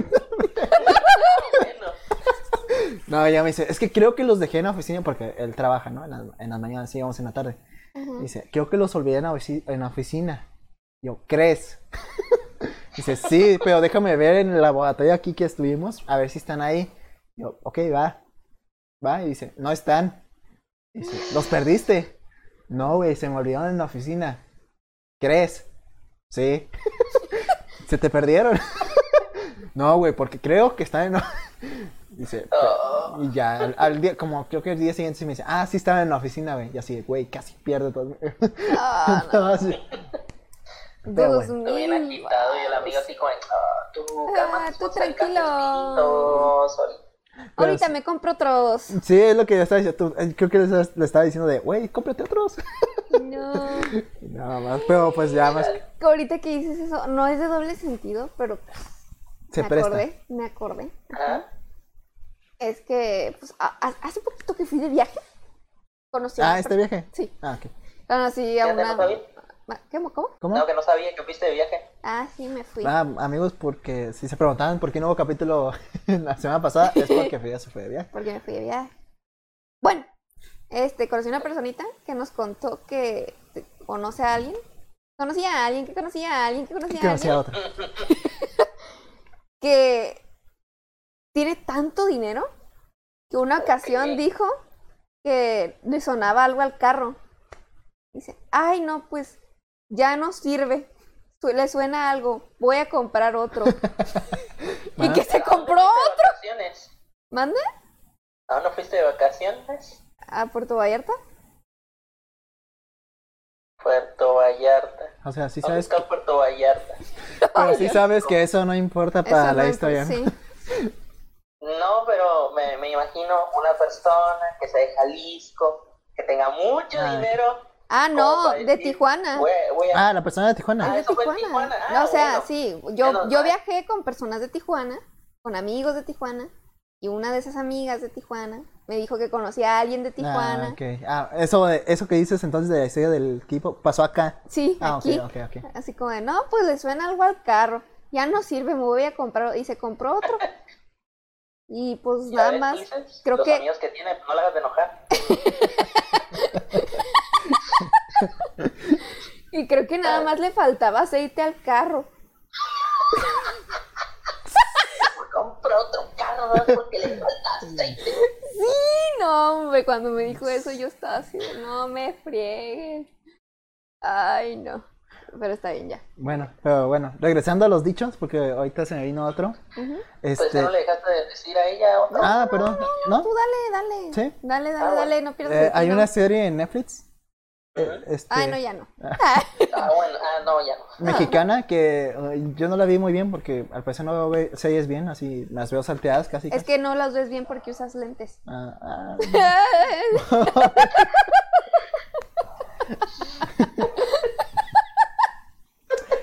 No, ya me dice, es que creo que los dejé en la oficina porque él trabaja, ¿no? En las en las mañanas y íbamos en la tarde. Dice, creo que los olvidé en la, en la oficina. Yo, ¿crees? Dice, sí, pero déjame ver en el laboratorio aquí que estuvimos, a ver si están ahí. Yo, ok, va. Va, y dice, no están. Dice, ¿los perdiste? No, güey, se me olvidaron en la oficina. ¿Crees? Sí. ¿Se te perdieron? no, güey, porque creo que están en... Dice, oh, y ya, al, al día, como creo que el día siguiente sí me dice, ah, sí estaba en la oficina, güey. Y así, güey, casi pierde todo. Ah, no. Bueno. bien mil agitado y el amigo así como, ah, tú, calma Ah, tú tranquilo. Ahorita sí. me compro otros. Sí, es lo que yo estaba diciendo. tú- eh, creo que le, estaba- diciendo de, güey, cómprate otros. No. Nada más, pero pues ya más Ahorita que dices eso, no es de doble sentido, pero se me presta. acordé, me acordé. Es que, pues, a- a- hace poquito que fui de viaje, conocí a Ah, ¿este viaje? Sí, Ah, ok. conocí a ¿Ya te una... ¿Cómo, cómo? ¿Cómo? No, que no sabía que fuiste de viaje. Ah, sí, me fui. Ah, amigos, porque si se preguntaban por qué no hubo capítulo la semana pasada, es porque Frida se fue de viaje. porque me fui de viaje. Bueno, este, conocí a una personita que nos contó que conoce a alguien. Conocía a alguien, que conocía a alguien, que conocía Que a conocía a alguien. otra. Que tiene tanto dinero que una ocasión dijo que le sonaba algo al carro. Dice, ay no, pues ya no sirve. Su- Le suena algo, voy a comprar otro. y que se compró ¿A otro. dónde fuiste de vacaciones? ¿Manda? ¿A dónde fuiste de vacaciones? ¿A Puerto Vallarta? Puerto Vallarta. O sea, sí ¿Dónde sabes, está Puerto Vallarta? pero sí sabes que eso no importa para Eso la no- historia. ¿no? Sí. No, pero me, me imagino una persona que sea de Jalisco, que tenga mucho dinero. Ah, no, para de Tijuana. Voy, voy a- Ah, la persona de Ah, Tijuana. de fue en Tijuana. Tijuana. Ah, No, o sea, bueno. sí, yo, yo viajé con personas de Tijuana, con amigos de Tijuana, y una de esas amigas de Tijuana me dijo que conocía a alguien de Tijuana. Ah, ok. Ah, eso, de- eso que dices entonces de la historia del equipo pasó acá. Sí, Ah, aquí. ok, ok, ok. Así como de, no, pues le suena algo al carro. Ya no sirve, me voy a comprar. Y se compró otro. Y pues ¿Ya nada ves, más. Ulises? creo Los que- amigos que tiene, pues no la hagas de enojar. Y creo que nada más le faltaba aceite al carro. Compra otro carro, ¿no? porque le falta aceite. Sí, no, hombre, cuando me dijo eso yo estaba así, de, no me friegues. Ay, no. Pero está bien ya. Bueno, pero bueno, regresando a los dichos, porque ahorita se me vino otro. Ujú. Pues Este. no le dejaste de decir a ella otro. Ah, perdón. ¿No? Tú dale, dale. ¿Sí? Dale, dale, Ah, bueno. dale, no pierdas Eh, el hay una serie en Netflix. Eh, este, Ay, no, ya no. Ah, bueno, ah, no, ya no. Mexicana que eh, yo no la vi muy bien porque al parecer no veo series bien, así las veo salteadas casi. Es casi. que no las ves bien porque usas lentes. Ah, ah.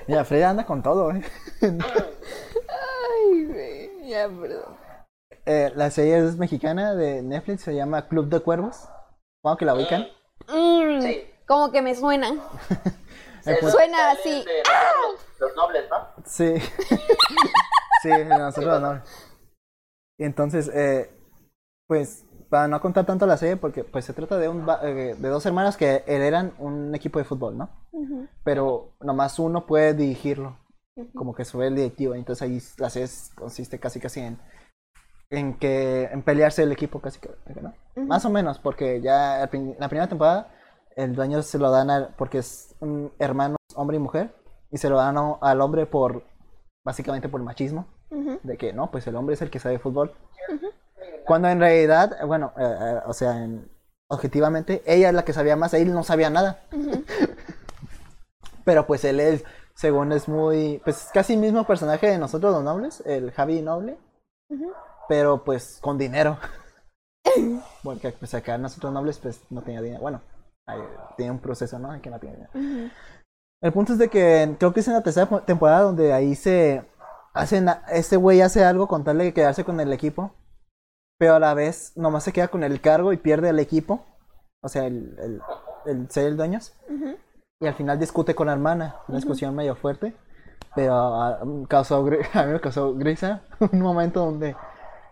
Ya, Frida anda con todo, ¿eh? Ay, güey. Ya, perdón. Eh, La serie es mexicana de Netflix, se llama Club de Cuervos. Supongo que la ubican. Mm, Sí. Como que me suena. Suena así. de nosotros, los nobles, ¿no? Sí. sí, nosotros no. Y entonces, eh, pues, para no contar tanto la serie, porque pues se trata de, un, eh, de dos hermanos que heredan un equipo de fútbol, ¿no? Ujú. Pero nomás uno puede dirigirlo, como que sube el directivo. Entonces ahí la serie consiste casi casi en, en que en pelearse el equipo casi que, ¿no? Más o menos, porque ya la primera temporada el dueño se lo dan al- porque es un hermano, hombre y mujer, y se lo dan a- al hombre por, básicamente por machismo, de que no, pues el hombre es el que sabe fútbol. Cuando en realidad, bueno, eh, eh, o sea, en- objetivamente, ella es la que sabía más, él no sabía nada. Pero pues él es, según es muy, pues casi mismo personaje de nosotros los nobles, el Javi Noble, pero pues con dinero. Porque pues acá nosotros nobles pues no tenía dinero, bueno, hay- tiene un proceso, ¿no? Que no tiene dinero. Ujú. El punto es de que creo que es en la tercera po- temporada donde ahí se hacen, a- este güey hace algo con tal de quedarse con el equipo, pero a la vez nomás se queda con el cargo y pierde el equipo, o sea, el, el, el ser el dueño, Ujú. y al final discute con la hermana, una discusión medio fuerte, pero ah, causó, a mí me causó grisa un momento donde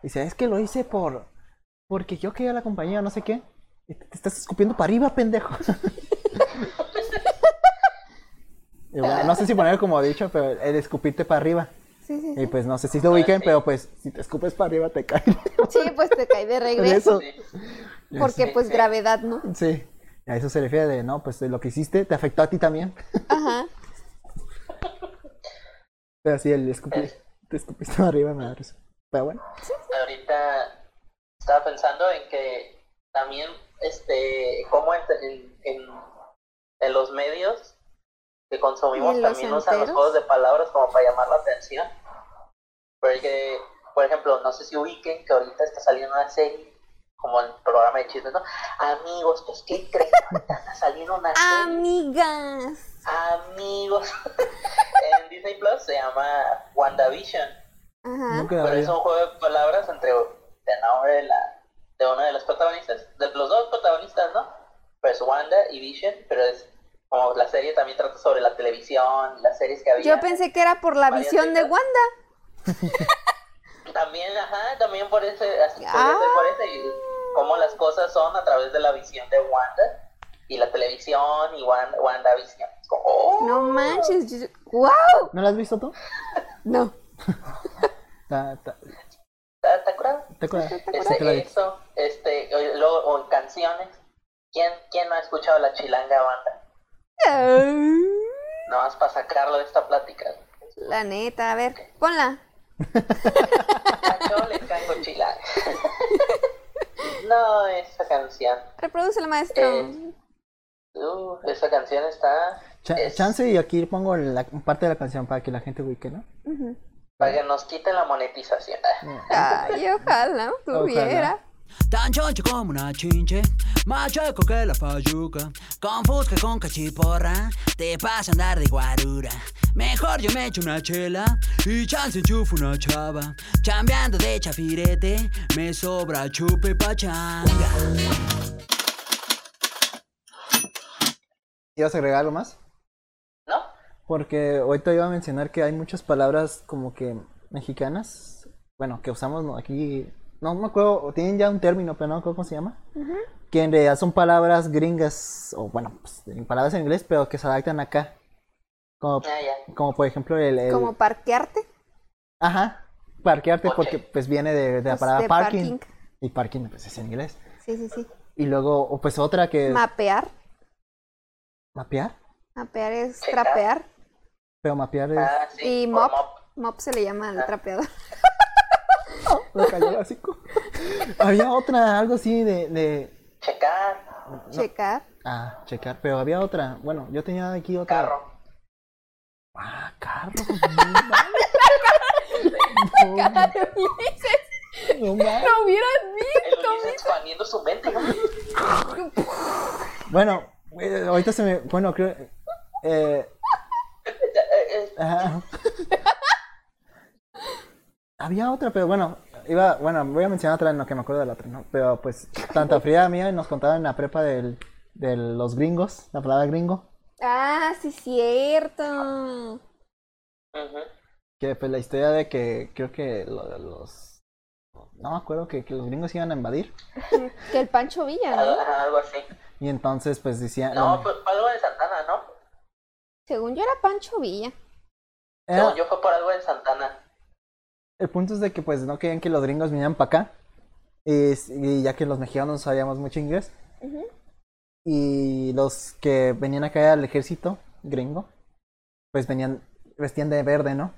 dice, es que lo hice por, porque yo quería la compañía, no sé qué, te estás escupiendo para arriba, pendejo. Y bueno, no sé si poner como dicho, pero el escupirte para arriba. Sí, sí, Y pues no sé si lo ubiquen, sí. pero pues si te escupes para arriba te cae. Sí, pues te cae de regreso. Porque pues gravedad, ¿no? Sí. A eso se refiere de, no, pues de lo que hiciste te afectó a ti también. Ajá. Pero sí, el escupir, te escupiste para arriba me da risa. Pero bueno. Ahorita estaba pensando en que también, este, como en, en, en- en los medios que consumimos ¿Y los también usan los juegos de palabras como para llamar la atención. Porque, por ejemplo, no sé si ubiquen que ahorita está saliendo una serie como el programa de chismes, ¿no? Amigos, pues, ¿qué creen? Ahorita está saliendo una serie. Amigas. Amigos. en Disney Plus se llama WandaVision. Ajá. Pero es un juego de palabras entre el nombre de, la, de una de las protagonistas, de los dos protagonistas, ¿no? Pues Wanda y Vision, pero es como la serie también trata sobre la televisión, las series que había. Yo pensé que era por la visión de. Wanda. También, ajá, también por ese, Ah. por ese, y cómo las cosas son a través de la visión de Wanda y la televisión y Wanda, WandaVision. Oh, No manches. yo- ¡Wow! ¿No la has visto tú? No. Ta- ta- Este, Sí, la vi. eso, este, o- luego, o en canciones. ¿Quién, ¿Quién no ha escuchado la chilanga banda? No más para sacarlo de esta plática. La neta, a ver, ponla. A yo le caigo chilanga. no, esa canción. Reproduce maestro. Eh, Uh, esa canción está. Cha- es- chance y aquí pongo la parte de la canción para que la gente ubique, ¿no? Ujú. Para que nos quiten la monetización. Ay, ojalá tuviera. Tan choncho como una chinche, más chueco que la fayuca. Con fusca con cachiporra, te pasa a andar de guarura. Mejor yo me echo una chela y chance enchufo una chava. Chambeando de chafirete, me sobra chupe pachanga. ¿Ibas a agregar algo más? Porque ahorita iba a mencionar que hay muchas palabras como que mexicanas, bueno, que usamos ¿no? aquí, no me acuerdo, tienen ya un término, pero no me acuerdo cómo se llama, que en realidad son palabras gringas, o bueno, pues, palabras en inglés, pero que se adaptan acá. Como, Ah, como por ejemplo el... el- Como parquearte. Ajá, parquearte porque pues viene de, de la Pues, palabra de parking, parking. y parking pues es en inglés. Sí, sí, sí. Y luego, o, pues otra que... Mapear. ¿Mapear? Mapear es trapear. Pero mapear es... Ah, sí. Y mop. mop. Mop se le llama al trapeador. Me cayó hocico. Había otra, algo así de... de... Checar. Checar. Ah, checar, pero había otra. Bueno, yo tenía aquí otra. Carro. Ah, carro. no, no mames. No hubieras El Ulises expandiendo su mente, ¿no? Bueno, eh, ahorita se me. Bueno, creo. Eh, Ajá. Había otra, pero bueno, iba, bueno, voy a mencionar otra, no que me acuerdo de la otra, ¿no? Pero pues, tanto Frida mía nos contaban en la prepa del, de los gringos, la palabra gringo, Ah, sí, cierto. Que pues la historia de que creo que lo de los, no me acuerdo que, que los gringos iban a invadir, Que el Pancho Villa, Algo, ¿no? algo así. y entonces pues decían, No, fue algo de Santana, ¿no? Según yo era Pancho Villa. Era- Según yo fue por algo de Santana. el punto es de que pues no querían que los gringos vinieran para acá, y, y ya que los mexicanos no sabíamos mucho inglés. Y los que venían acá al ejército gringo, pues venían, vestían de verde, ¿no?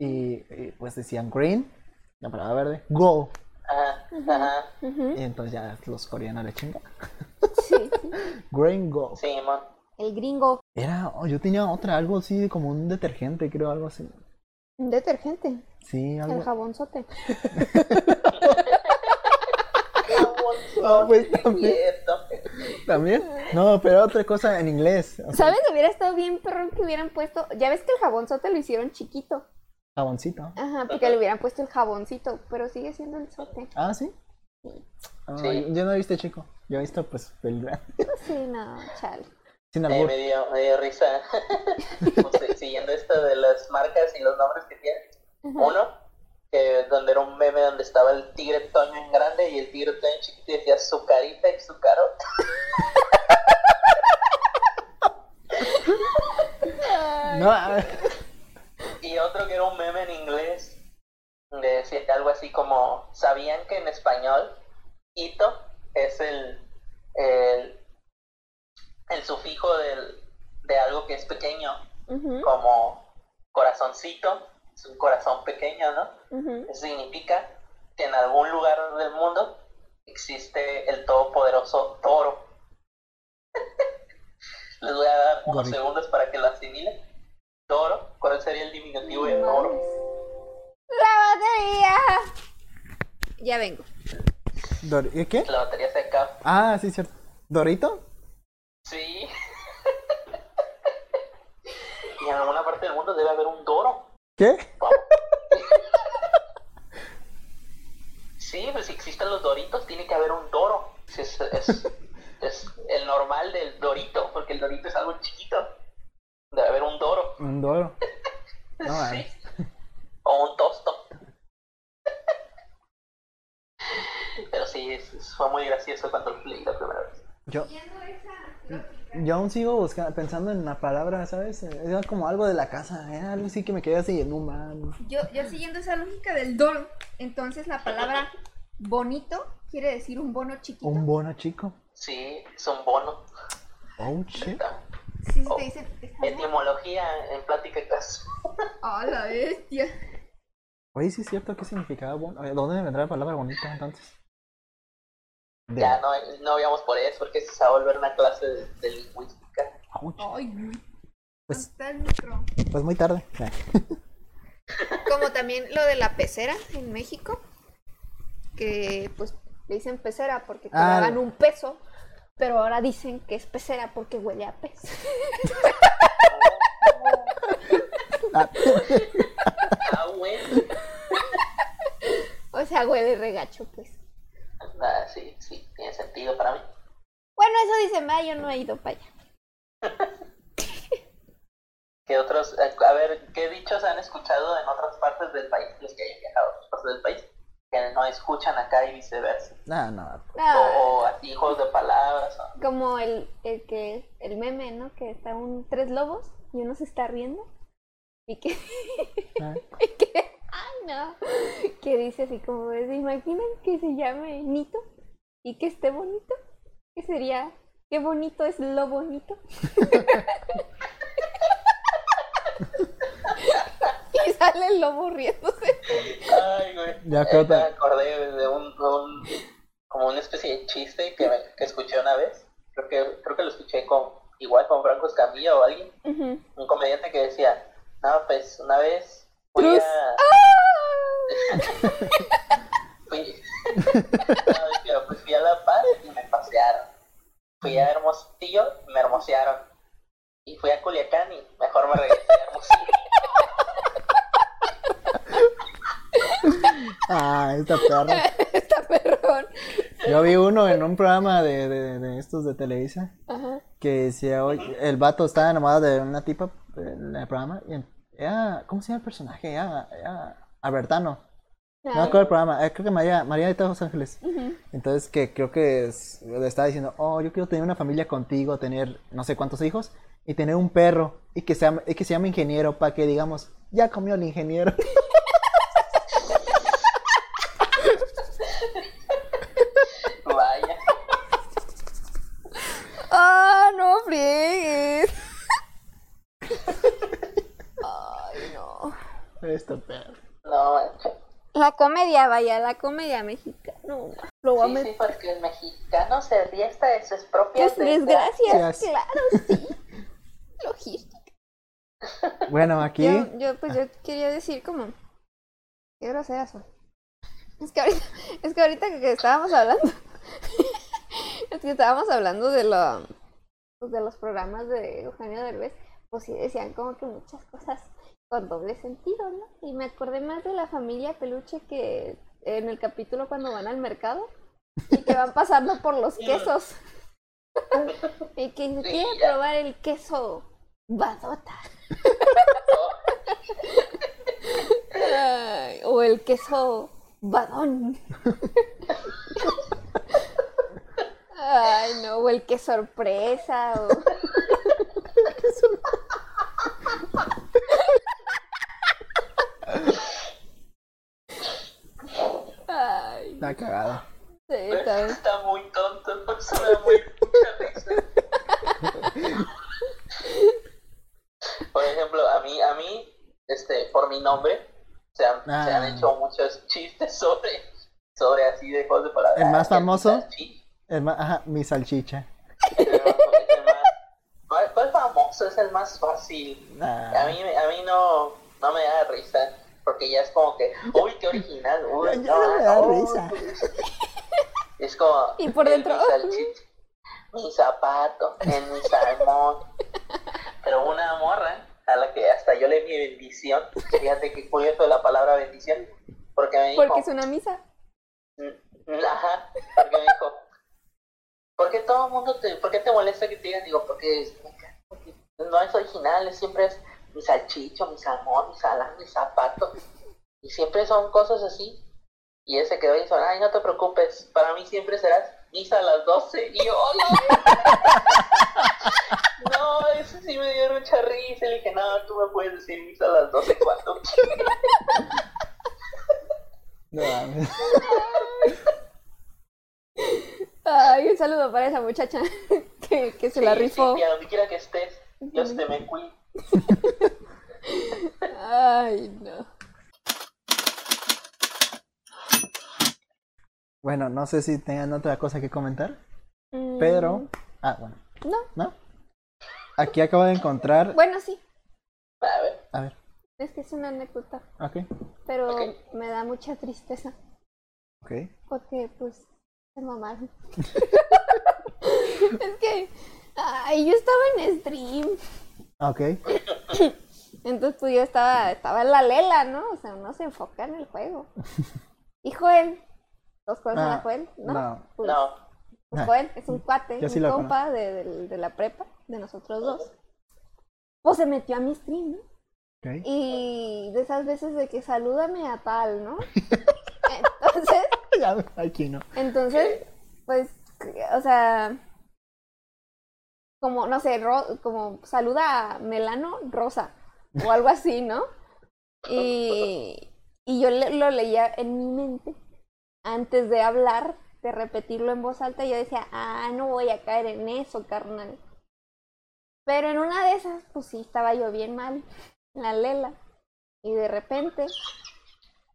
Y, y, pues decían green, la palabra verde, go. Ajá, ajá. Ujú. Y entonces ya los coreanos le chinga. Sí, Green go. Sí, mon. El gringo. Era, oh, yo tenía otra, algo así como un detergente, creo, algo así. Un detergente. Sí, El algo. jabonzote. Ah, pues también. ¿También? No, pero otra cosa en inglés. o sea, ¿Sabes? Hubiera estado bien perrón que hubieran puesto. Ya ves que el jabonzote lo hicieron chiquito. jaboncito. Ajá, porque le hubieran puesto el jaboncito. Pero sigue siendo el sote. Ah, ¿sí? Sí. Ah, Sí. Yo no he visto chico. Yo he visto pues el grande. Sí, no, chale. Sin Eh, me, dio, me dio risa. Pues, siguiendo esto de las marcas y los nombres que tienen. Uno, que donde era un meme donde estaba el tigre Toño en grande y el tigre Toño en chiquito y decía su carita y su carota. No, ah, Y otro que era un meme en inglés, donde decía algo así como, ¿sabían que en español hito es el, el, el sufijo del, de algo que es pequeño, como corazoncito, es un corazón pequeño, ¿no? Eso significa que en algún lugar del mundo existe el todopoderoso toro. Les voy a dar unos segundos para que lo asimilen. Toro, ¿cuál sería el diminutivo de toro? ¡La batería! Ya vengo. Dor- ¿y ¿Qué? La batería se acaba. Ah, sí, cierto. ¿Dorito? ¿Qué? Aún sigo buscando, pensando en la palabra, ¿sabes? Era como algo de la casa, era algo así que me quedé así, no man. Yo, yo siguiendo esa lógica del doro, entonces la palabra bonito quiere decir un bono chiquito. Un bono chico. Sí, es un bono. Oh, shit. Sí, sí, te dicen. está bueno. Etimología en plática casa. ¡Ah, la bestia! Oye, sí es cierto, ¿qué significaba bono? ¿Dónde vendrá la palabra bonito entonces? De- Ya no, no habíamos por eso, porque se va a volver una clase de, de lingüística. Ouch. ¡Ay! Pues- Hasta el micro. Pues muy tarde. Como también lo de la pecera en México, que pues le dicen pecera porque te Ah. daban un peso, pero ahora dicen que es pecera porque huele a pez. Ah, Ah, bueno. O sea, huele regacho, pues. Ah, sí, sí, tiene sentido para mí. Bueno, eso dice Ma, yo no he ido para allá. ¿Qué otros, eh, a ver, qué dichos han escuchado en otras partes del país, los que hayan viajado a otras partes del país, que no escuchan acá y viceversa? no, no. Ah, O, o así juegos de palabras. o- como el, el que, el meme, ¿no? Que está un tres lobos y uno se está riendo. Y que, Ah, y que, ay no, que dice así como, ¿se imaginan que se llame Nito? Y que esté bonito? ¿Qué sería? ¿Qué bonito es lo bonito? y sale el lobo riéndose. Ay, güey. Ya, Eh, creo me que- acordé de un, un- como una especie de chiste que, me- que escuché una vez. Creo que, creo que lo escuché con, igual con Franco Escamilla o alguien. Un comediante que decía, no, pues una vez Voy a... fui... pues fui a La Paz y me pasearon. Fui a Hermosillo, y me hermosearon. Y fui a Culiacán y mejor me regresé a Hermosillo. ah, esta perra. Esta perrón. Yo vi uno en un programa de, de, de estos de Televisa que decía, oye, el vato estaba enamorado de una tipa en el programa y era, ¿cómo se llama el personaje? Era, era Albertano. No me acuerdo el programa, eh, creo que María, María de todos los Ángeles. Entonces que creo que es- le estaba diciendo, oh, yo quiero tener una familia contigo, tener no sé cuántos hijos y tener un perro y que, sea, y que se llame ingeniero para que digamos, ya comió el ingeniero. Vaya. ¡Ah, no friegues! Ay, no. No, manches. La comedia, vaya, la comedia mexicana. No, lo voy a Sí, meter. sí, porque el mexicano se ríe hasta de sus propias Pues desgracias, Gracias. claro, sí. Logística. Bueno, aquí... Yo, yo, pues yo quería decir como. Qué grosera soy. Es que ahorita, es que ahorita que estábamos hablando. es que estábamos hablando de lo, pues, de los programas de Eugenio Derbez, pues sí decían como que muchas cosas con doble sentido, ¿no? Y me acordé más de la familia peluche que en el capítulo cuando van al mercado y que van pasando por los quesos. y que dice, quiere ya. probar el queso badota. Ay, o el queso badón. Ay, no, o el que sorpresa. O... Ay, Está cagada. sí, está. Está muy tonto, por eso me da muy mucha risa. Por ejemplo, a mí, a mí, este, por mi nombre, se han, se han Ah. hecho muchos chistes sobre, sobre así de cosas de palabras. ¿El más Ah, famoso? El ma- ajá, mi salchicha. el más- el más- es famoso, es el más fácil. Ah. A mí, a mí no, no me da risa, porque ya es como que, uy, qué original, uy, Ya- ya no me da risa. Es como, Y por dentro, mi salchicha, mi zapato, en mi salmón. Pero una morra a la que hasta yo le di bendición, fíjate qué curioso la palabra bendición, porque me dijo, Porque es una misa. Mm, Ajá, porque me dijo, ¿por qué todo el mundo te, por qué te molesta que te digan? Digo, porque, es- porque no es original, siempre es mi salchicho, mi salmón, mi salán, mi zapato, y siempre son cosas así. Y ese quedó y dijo, ay, no te preocupes, para mí siempre serás misa a las 12, y yo, "Hola". No, eso sí me dio mucha risa, y le dije, no, tú me puedes decir misa a las 12 cuando quieras". No mames. Ay, un saludo para esa muchacha que, que se la rifó. sí, y a donde quiera que estés, Dios te me cuide. Ay, no. Bueno, no sé si tengan otra cosa que comentar, Mm, pero... Ah, bueno. No. ¿No? Aquí acabo de encontrar... Bueno, sí. A ver, A ver, Es que es una anécdota. ok, Pero me da mucha tristeza. ok. Porque, pues, se mamaron. es que. Ay, yo estaba en stream. Ok, Entonces, pues yo estaba, estaba en la lela, ¿no? O sea, uno se enfoca en el juego. Y Joel. ¿Los conoces Ah, a Joel? No. no. Pues, no. pues Ah. Joel es un cuate, Yo un sí compa de, de- de la prepa, de nosotros dos. Pues se metió a mi stream, ¿no? ok. Y de esas veces de que salúdame a tal, ¿no? Entonces, Ya, aquí no. entonces, pues, o sea, como, no sé, ro- como saluda a Melano Rosa o algo así, ¿no? Y, y yo le- lo leía en mi mente antes de hablar, de repetirlo en voz alta, yo decía, ah, no voy a caer en eso, carnal. Pero en una de esas, pues sí, estaba yo bien mal, en la lela. Y de repente,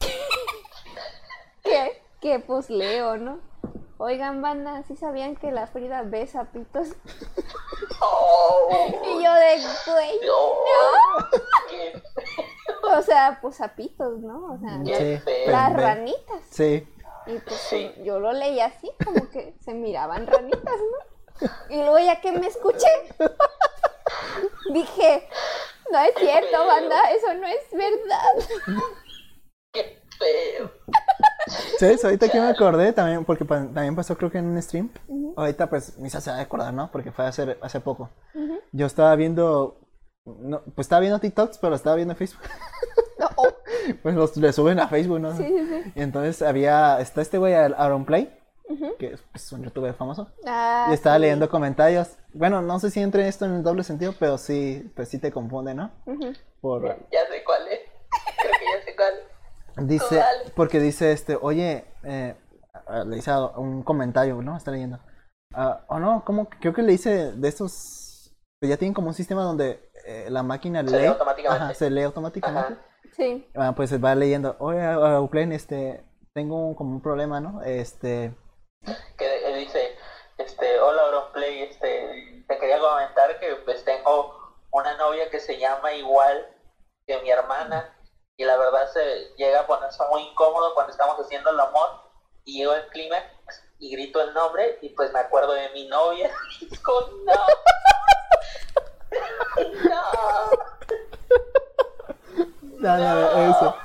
que, que pues leo, ¿no? Oigan, banda, ¿sí sabían que la Frida ve sapitos? Oh, Y yo de, güey, no. Qué, o sea, pues sapitos, ¿no? O sea, Sí, las ranitas. Sí, Y pues Sí. yo lo leí así, como que se miraban ranitas, ¿no? Y luego ya que me escuché, dije, no es cierto, banda, eso no es verdad. Qué feo. ¿Sabes? Ahorita que me acordé también, porque pa- también pasó creo que en un stream. Ahorita pues Misa se va a acordar, ¿no? Porque fue hace, hace poco. Yo estaba viendo, no, pues estaba viendo TikToks, pero estaba viendo Facebook. No, oh, pues los le suben a Facebook, ¿no? sí, sí, sí. Y entonces había, está este güey, Aaron Play, que es pues, un youtuber famoso. Ah, y estaba sí. leyendo comentarios. Bueno, no sé si entre esto en el doble sentido, pero sí, pues sí te confunde, ¿no? Por, Ya sé cuál es. Creo que ya sé cuál. Dice, porque dice este, oye, eh, le hice un comentario, ¿no? Está leyendo. Ah, o no, ¿cómo? Creo que le hice de estos, que ya tienen como un sistema donde eh, la máquina Se lee. lee automáticamente. Ajá, se lee automáticamente. Ajá. Sí. Ah, pues va leyendo, oye, Auckland, este, tengo un- como un problema, ¿no? Este, que él dice, este, hola Auronplay, este, te quería comentar que pues tengo una novia que se llama igual que mi hermana y la verdad se llega a ponerse muy incómodo cuando estamos haciendo el amor y llego al clímax y grito el nombre y pues me acuerdo de mi novia y digo, no, no, dale, a ver, eso.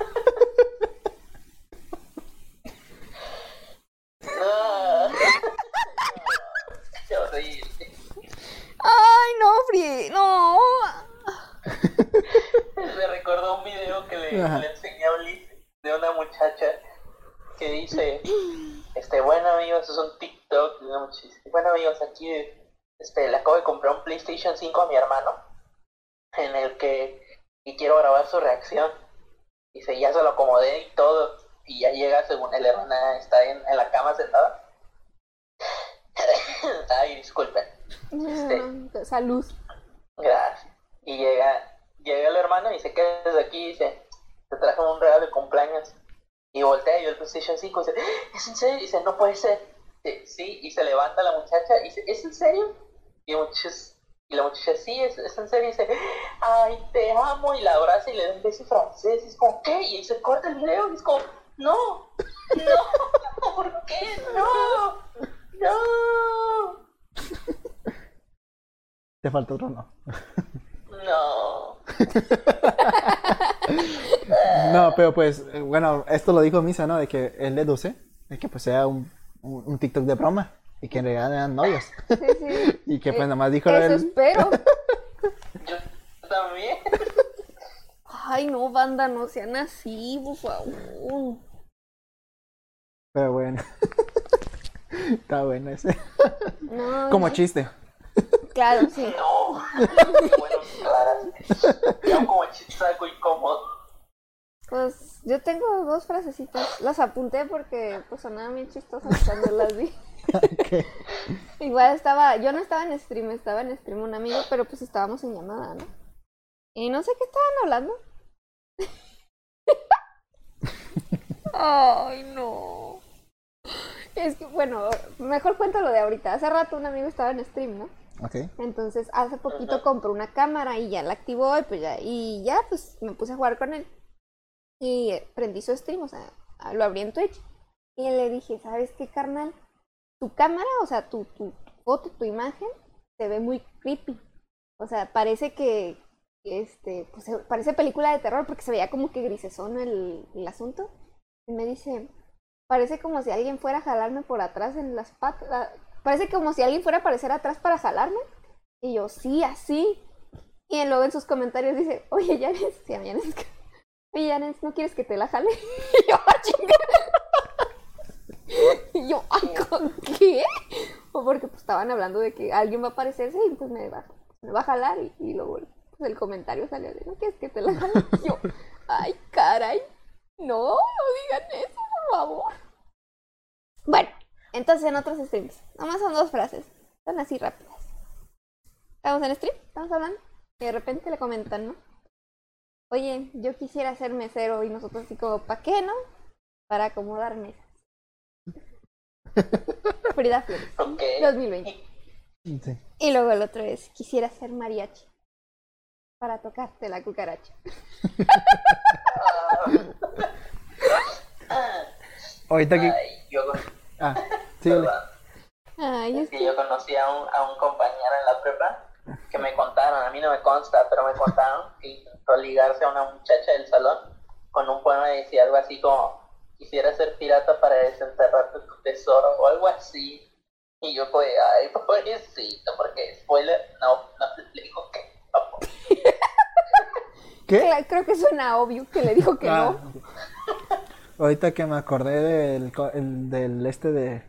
no. Qué horrible. Ay, no, Fri, no. Me recordó un video que le, Ajá. le enseñé a Ulises de una muchacha que dice, este, bueno amigos, es un TikTok dice, bueno amigos, aquí este, le acabo de comprar un PlayStation 5 a mi hermano, en el que, y quiero grabar su reacción. Dice, ya se lo acomodé y todo, y ya llega según el hermana está en, en la cama sentada. Ay, disculpen. Mm, Salud. Gracias. Y llega, llega el hermano y dice, ¿qué es aquí? Y dice, te traje un regalo de cumpleaños. Y voltea y yo el PlayStation 5 y dice, ¿es en serio? Y dice, no puede ser. Dice, sí, y se levanta la muchacha y dice, ¿es en serio? Y, el muchacho es- y la muchacha, sí, es, es en serio. Y dice, ay, te amo. Y la abraza y le da un beso francés. Y es como, ¿qué? Y se corta el video y es como, no, no, ¿por qué? No, no, Te falta otro, no. no. No, pero pues, bueno, esto lo dijo Misa, ¿no? De que él deduce de que pues sea un, un, un TikTok de broma y que en realidad eran novios. Sí, sí. y que pues Eh, nada más dijo Eso él. espero. Yo también. Ay, no, banda, no sean así, por favor. Pero bueno. Está bueno ese. No, Como no. chiste. Claro, sí. No. bueno, como algo incómodo. Pues yo tengo dos frasecitas. Las apunté porque pues sonaban bien chistosas cuando las vi. Ok. Igual estaba, yo no estaba en stream, estaba en stream un amigo, pero pues estábamos en llamada, ¿no? Y no sé qué estaban hablando. Ay, no. Es que, bueno, mejor cuento lo de ahorita. Hace rato un amigo estaba en stream, ¿no? Entonces, hace poquito compró una cámara y ya la activó y pues ya, y ya pues me puse a jugar con él. Y prendí su stream, o sea, lo abrí en Twitch. Y le dije, ¿sabes qué, carnal? Tu cámara, o sea, tu, tu foto, tu imagen, se ve muy creepy. O sea, parece que, este, pues parece película de terror porque se veía como que grisesón el, el asunto. Y me dice, parece como si alguien fuera a jalarme por atrás en las patas. Parece como si alguien fuera a aparecer atrás para jalarme. Y yo, sí, así. Y luego en sus comentarios dice, oye, Yanes, sí, a Yanes, oye, Yanes, ¿no quieres que te la jale? Y yo, "Ah, chinga". Y yo, "Ay, ¿con ¿qué? O porque pues estaban hablando de que alguien va a aparecerse y pues me va, me va a jalar. Y, y luego pues, el comentario salió de, ¿no quieres que te la jale? Y yo, ay, caray, no, no digan eso, por favor. Bueno, entonces en otros streams, nomás son dos frases, son así rápidas. Estamos en stream, estamos hablando, y de repente le comentan, ¿no? Oye, yo quisiera ser mesero, y nosotros así como, ¿para qué, no? Para acomodar mesas. Frida Flores, Ok. 2020. Sí. Y luego el otro es, quisiera ser mariachi. Para tocarte la cucaracha. Ahorita que. Ay, yo, Ah, Ay, es que yo conocí a un, a un compañero en la prepa que me contaron, a mí no me consta, pero me contaron que intentó ligarse a una muchacha del salón con un poema que decía algo así como, quisiera ser pirata para desenterrarte tu tesoro o algo así. Y yo pues, ay, pobrecito, porque spoiler, no, no le digo que no. ¿Qué? Creo que suena obvio que le dijo que Ah, no. Ahorita que me acordé del, co- el- del este de,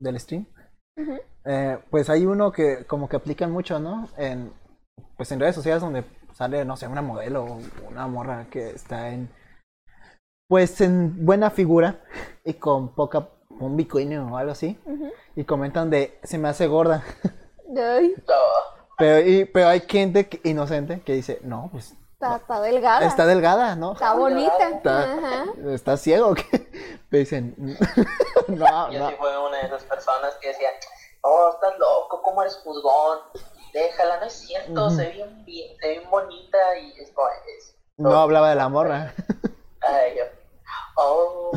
del stream, eh, pues hay uno que como que aplican mucho, ¿no? En, pues en redes sociales donde sale, no sé, una modelo o una morra que está en, pues en buena figura y con poca, un bikini o algo así, y comentan de, se me hace gorda. Ay, Pero, y, pero hay gente que- inocente que dice, no, pues está, está delgada. está delgada, ¿no? Está bonita. Está, Ajá. está ciego. Me dicen, no, Yo no. sí fui una de esas personas que decía, oh, estás loco, ¿cómo eres juzgón? Déjala, no es cierto, se ve bien, bien, se ve bien bonita y es como es. No hablaba de la morra. Ay, yo, oh,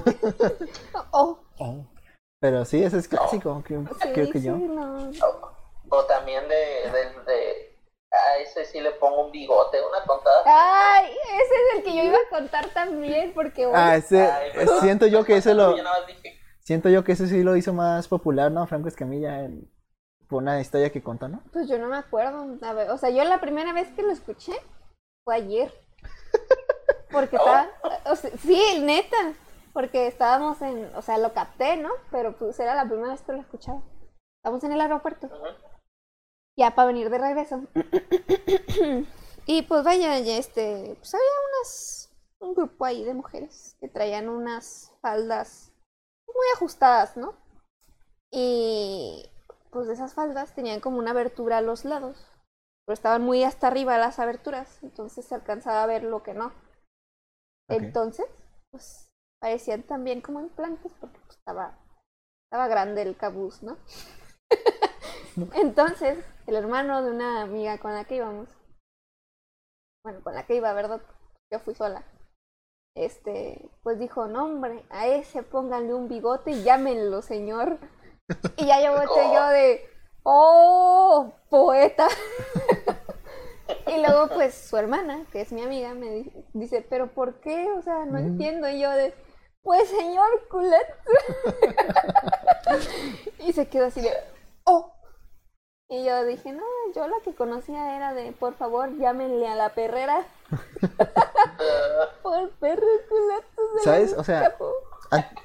Oh, Pero sí, ese es clásico, creo, sí, creo que sí, yo. no. o también de, de, de, a ese sí le pongo un bigote, una tontada. Ay, ese es el que yo iba a contar también, porque bueno, Ah, ese, Ay, siento yo que ese lo, Yo nada más dije, siento yo que ese sí lo hizo más popular, ¿no? Franco Escamilla, en- por una historia que contó, ¿no? pues yo no me acuerdo. A ver, o sea, yo la primera vez que lo escuché fue ayer. Porque estaba, o sea, sí, neta, porque estábamos en, o sea, lo capté, ¿no? Pero pues era la primera vez que lo escuchaba. Estábamos en el aeropuerto. ujú, ya para venir de regreso. y pues vaya, ya este, pues había unas, un grupo ahí de mujeres que traían unas faldas muy ajustadas, ¿no? Y pues de esas faldas tenían como una abertura a los lados, pero estaban muy hasta arriba las aberturas, entonces se alcanzaba a ver lo que no. Entonces, pues parecían también como implantes porque pues, estaba, estaba grande el cabuz, ¿no? Entonces, el hermano de una amiga con la que íbamos, bueno, con la que iba, ¿verdad? Yo fui sola. Este, pues dijo, no hombre, a ese pónganle un bigote y llámenlo, señor. Y ya yo volteé yo de, oh, poeta. y luego, pues, su hermana, que es mi amiga, me di- dice, pero ¿por qué? O sea, no entiendo. Y yo de, pues, señor culet. y se quedó así de, oh. Y yo dije, no, yo la que conocía era de, por favor, llámenle a la perrera. por perro ¿Sabes? O sea,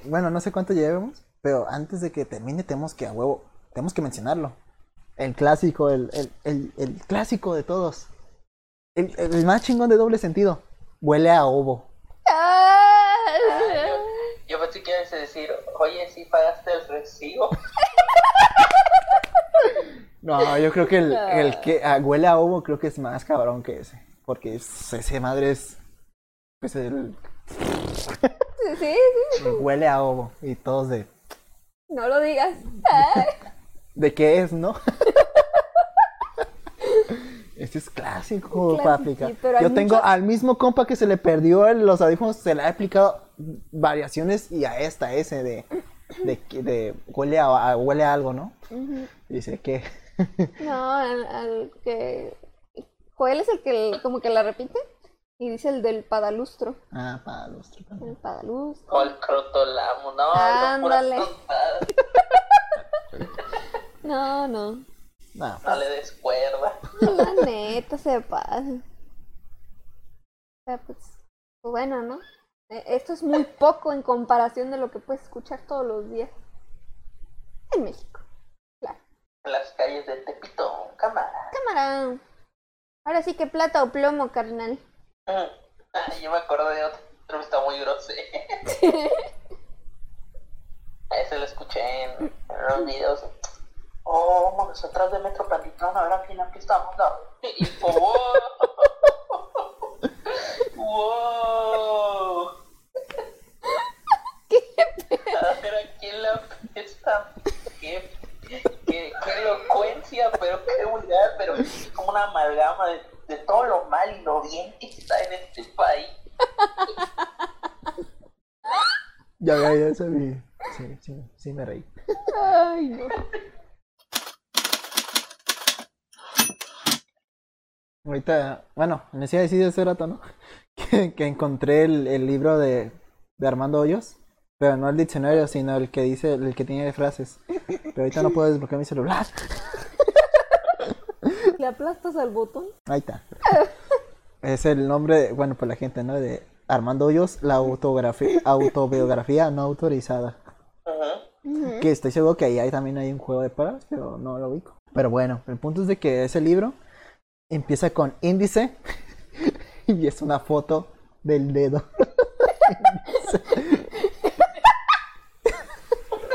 bueno, no sé cuánto llevemos, pero antes de que termine tenemos que a huevo, tenemos que mencionarlo. El clásico, el, el, el, el clásico de todos. El, el más chingón de doble sentido. Huele a ovo. Ah. Yo pensé que ibas a decir, oye, ¿sí pagaste el recibo? No, yo creo que el, el que ah, huele a ovo creo que es más cabrón que ese. Porque es- ese madre es. Pues el. Sí, sí, sí, Huele a ovo. Y todos de. no lo digas. ¿De qué es, no? Este es clásico pero hay Yo tengo al mismo compa que se le perdió el- los audífonos, se le ha aplicado variaciones y a esta, ese de, de, de huele, a, a- huele a algo, ¿no? Dice que No, al, al que. Joel es el que como que la repite. Y dice el del padalustro. Ah, trucos. El padalustro. O el crotolamo, no, Ándale. no. No, no. No, no le des cuerda. La neta se pasa. O sea, pues, pues bueno, ¿no? Eh, Esto es muy poco en comparación de lo que puedes escuchar todos los días. En México. Las calles de Tepito, cámara. Cámara. Ahora sí que plata o plomo, carnal. Mm. Yo me acuerdo de otro, pero está muy grosero. Ese lo escuché en, en los videos. Oh, vamos atrás de Metro Pantitlán a ver a quién aquí estamos. No. Y fue, wow. wow. A ver a quién la fiesta. Qué, qué, qué elocuencia, pero qué vulgar, pero es como una amalgama de, de todo lo mal y lo bien que está en este país. ya, ya, ya sabía. Sí, sí, sí me reí. Ay, no. Ahorita, bueno, me decía decir hace rato, ¿no? Que, que encontré el, el libro de, de Armando Hoyos, Pero no el diccionario, sino el que dice, el que tiene frases. Pero ahorita no puedo desbloquear mi celular. ¿Le aplastas al botón? Ahí está. Es el nombre, bueno, por la gente, ¿no? De Armando Hoyos, la autografía, autobiografía no autorizada. Ujú. Que estoy seguro que ahí hay, también hay un juego de palabras, pero no lo ubico. Pero bueno, el punto es de que ese libro empieza con índice y es una foto del dedo.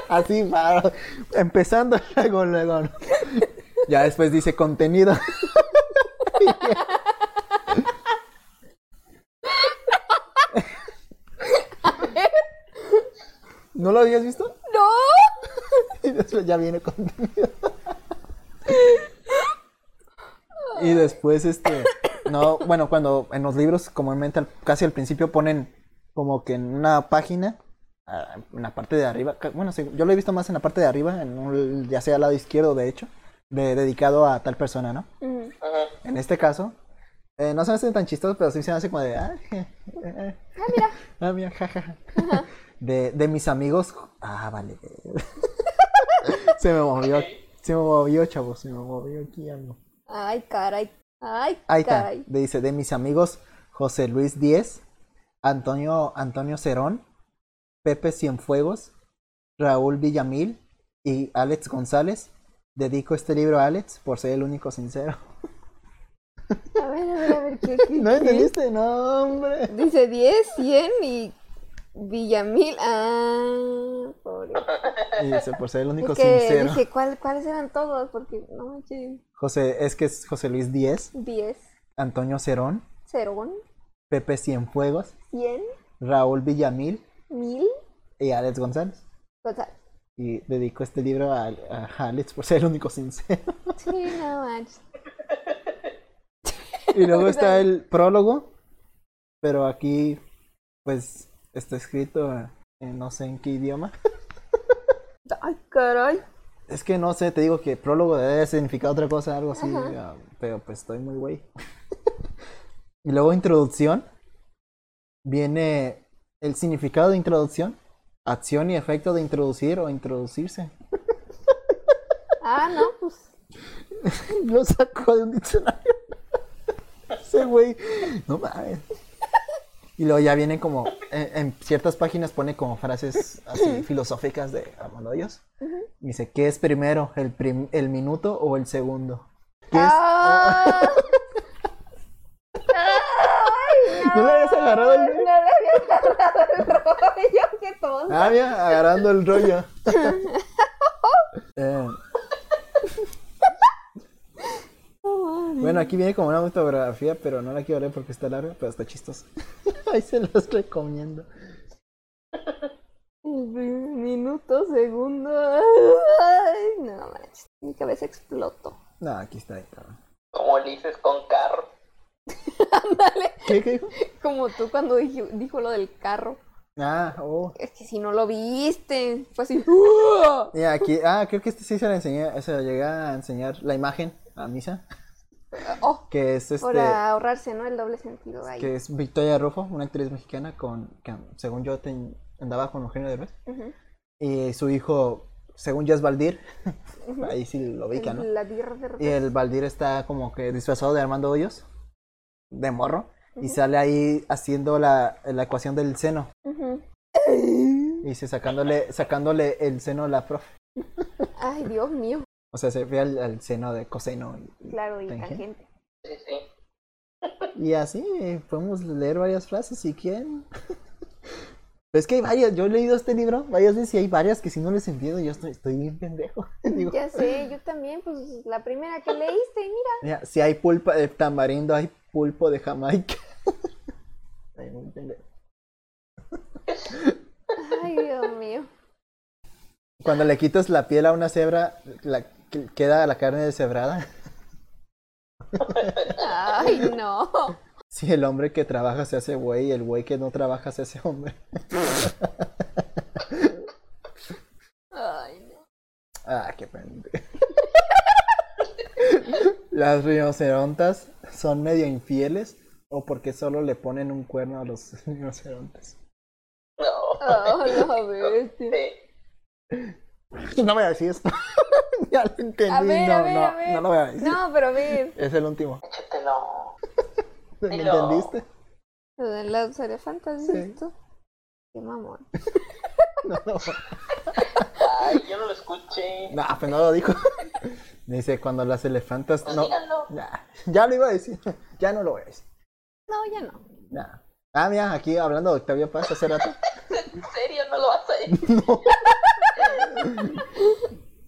Así, para, empezando luego, luego. Ya después dice contenido. ¿No lo habías visto? ¡No! Y después ya viene contenido. Y después, este, no, bueno, cuando en los libros, comúnmente casi al principio ponen como que en una página, ah, en la parte de arriba, bueno, sí, yo lo he visto más en la parte de arriba, en un- ya sea al lado izquierdo, de hecho, de, dedicado a tal persona, ¿no? En este caso, eh, no se me hace tan chistoso, pero sí se me hace como de, ah, je, eh, eh, Ah, mira. ah, mira, jajaja. De, de mis amigos, ah, vale. se me movió, se me movió, chavos, se me movió aquí algo. Ay, caray. Ay, Ahí está, caray. dice, de mis amigos José Luis Díez, Antonio, Antonio Cerón, Pepe Cienfuegos, Raúl Villamil y Alex González. Dedico este libro a Alex por ser el único sincero. A ver, a ver, a ver, ¿qué, qué, ¿No entendiste? No, hombre. Dice 10, 100 y Villamil. Ah, pobre. Y dice, por ser el único Es que sincero. dije, ¿cuál, ¿cuáles eran todos? Porque, no manches, José, es que es José Luis Díez, 10, Antonio Cerón, Cerón, Pepe Cienfuegos, 100, Raúl Villamil 1000, y Alex González. total. Y dedico este libro a, a Alex por ser el único sincero. Sí, no manches. Y luego está el prólogo, pero aquí, pues, está escrito en no sé en qué idioma. Ay, caray. Es que no sé, te digo que prólogo debe significar otra cosa, algo así, Ajá. ah, pero pues estoy muy güey. y luego introducción, viene el significado de introducción, acción y efecto de introducir o introducirse. Ah, no, pues. Lo sacó de un diccionario. Ese güey. No mames. Y luego ya vienen como. En, en ciertas páginas pone como frases así filosóficas de Armando Hoyos. Y Dice: ¿Qué es primero? ¿El, prim- el minuto o el segundo? ¿Qué es? ¡Ah! ¡Ay, ¿No le habías agarrado el No le había agarrado el rollo, qué tonto. Ah, mira, agarrando el rollo. Eh, bueno, aquí viene como una autografía, pero no la quiero leer porque está larga, pero está chistosa. Ahí se los recomiendo. Minuto, segundo. Ay, no manches. Mi cabeza explotó. No, aquí está. ahí. Como Ulises con carro. Ándale. ¿Qué, qué dijo? Como tú cuando dij- dijo lo del carro. Ah, oh. Es que si no lo viste, fue así. ¡uh! Mira, aquí, ah, creo que este sí se lo enseñé, se lo llegué a enseñar la imagen a Misa, Oh, que es este, para ahorrarse, ¿no? El doble sentido ahí. que es Victoria Rufo, una actriz mexicana con, que según yo ten- andaba con Eugenio Derbez, Ujú. y su hijo, según yo es Valdir, ahí sí lo ubica, ¿no? La Y el Valdir está como que disfrazado de Armando Hoyos, de morro, y sale ahí haciendo la, la ecuación del seno, y dice sacándole, sacándole el seno a la profe. Ay, Dios mío. O sea, se ve al, al seno de coseno. y- Claro, y tangente. tangente. Sí, sí. Y así eh, podemos leer varias frases si quieren. Es que hay varias, yo he leído este libro varias veces y hay varias que si no les entiendo yo estoy, estoy bien pendejo. Digo, Ya sé, yo también, pues la primera que leíste, mira. mira, si hay pulpa de tamarindo, hay pulpo de Jamaica. Ay, muy pendejo. Ay, Dios mío. Cuando le quitas la piel a una cebra, la, queda la carne deshebrada. Ay, no. Si el hombre que trabaja se hace güey, el güey que no trabaja se hace hombre. Ay, no. Ah, qué pendejo. Las rinocerontas son medio infieles o porque solo le ponen un cuerno a los rinocerontes. No. Oh, la bestia. Sí. No voy a decir esto. ya lo entendí. A ver, no, a ver, no, a ver. no lo voy a decir. No, pero a ver. Es el último. Échatelo. ¿Me Dilo. entendiste? Lo de las elefantas, Sí. ¿listo? Qué mamón. No, no. Ay, yo no lo escuché. No, pues no lo dijo. Dice, cuando las elefantas... Pues No, díganlo. ya, ya lo iba a decir. Ya no lo voy a decir. No, ya no. Ya. Ah, mira, aquí hablando de Octavio Paz hace rato. ¿En serio no lo vas a decir?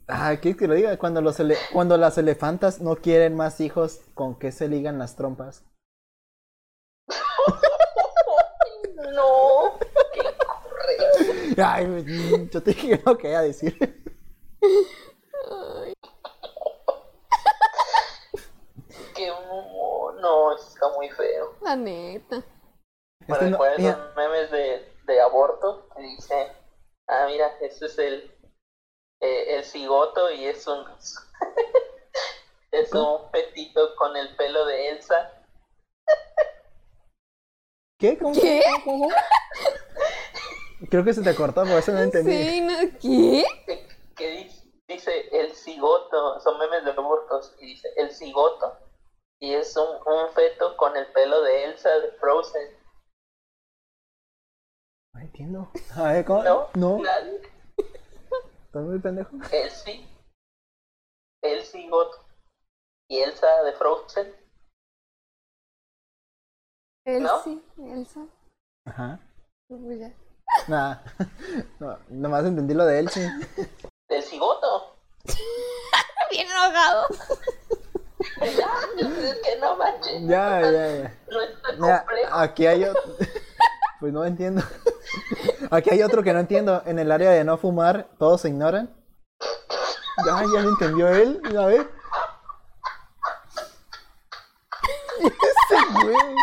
Ah, ¿quieres que lo diga? Cuando, los ele- cuando las elefantas no quieren más hijos, ¿con qué se ligan las trompas? No. Qué. Ay, yo te dije que no quería decir. Qué humor. No, está muy feo. La neta. Me Este no- esos memes de, de aborto que dice, ah, mira, ese es el, eh, el cigoto y es un, es un petito con el pelo de Elsa. ¿Qué? ¿Cómo? ¿Qué? ¿Cómo? Creo que se te cortó, por eso no entendí. Sí, no, ¿qué? Que, que dice, el cigoto, son memes de abortos, y dice el cigoto. Y es un, un feto con el pelo de Elsa de Frozen. No entiendo. A ver, ¿cómo? ¿No? No, Nadie. estás muy pendejo. El sí. El cigoto. Y Elsa de Frozen. ¿No? Elsie, Elsa. Ajá. Pues ya. Nada. No, nomás entendí lo de él, sí. El cigoto. Bien enojado. Ya, es que no manches. Ya, ya, ya. No complejo. aquí hay otro. Pues no entiendo. Aquí hay otro que no entiendo. En el área de no fumar, todos se ignoran. Ya, ya lo entendió él. A ver. Ese güey.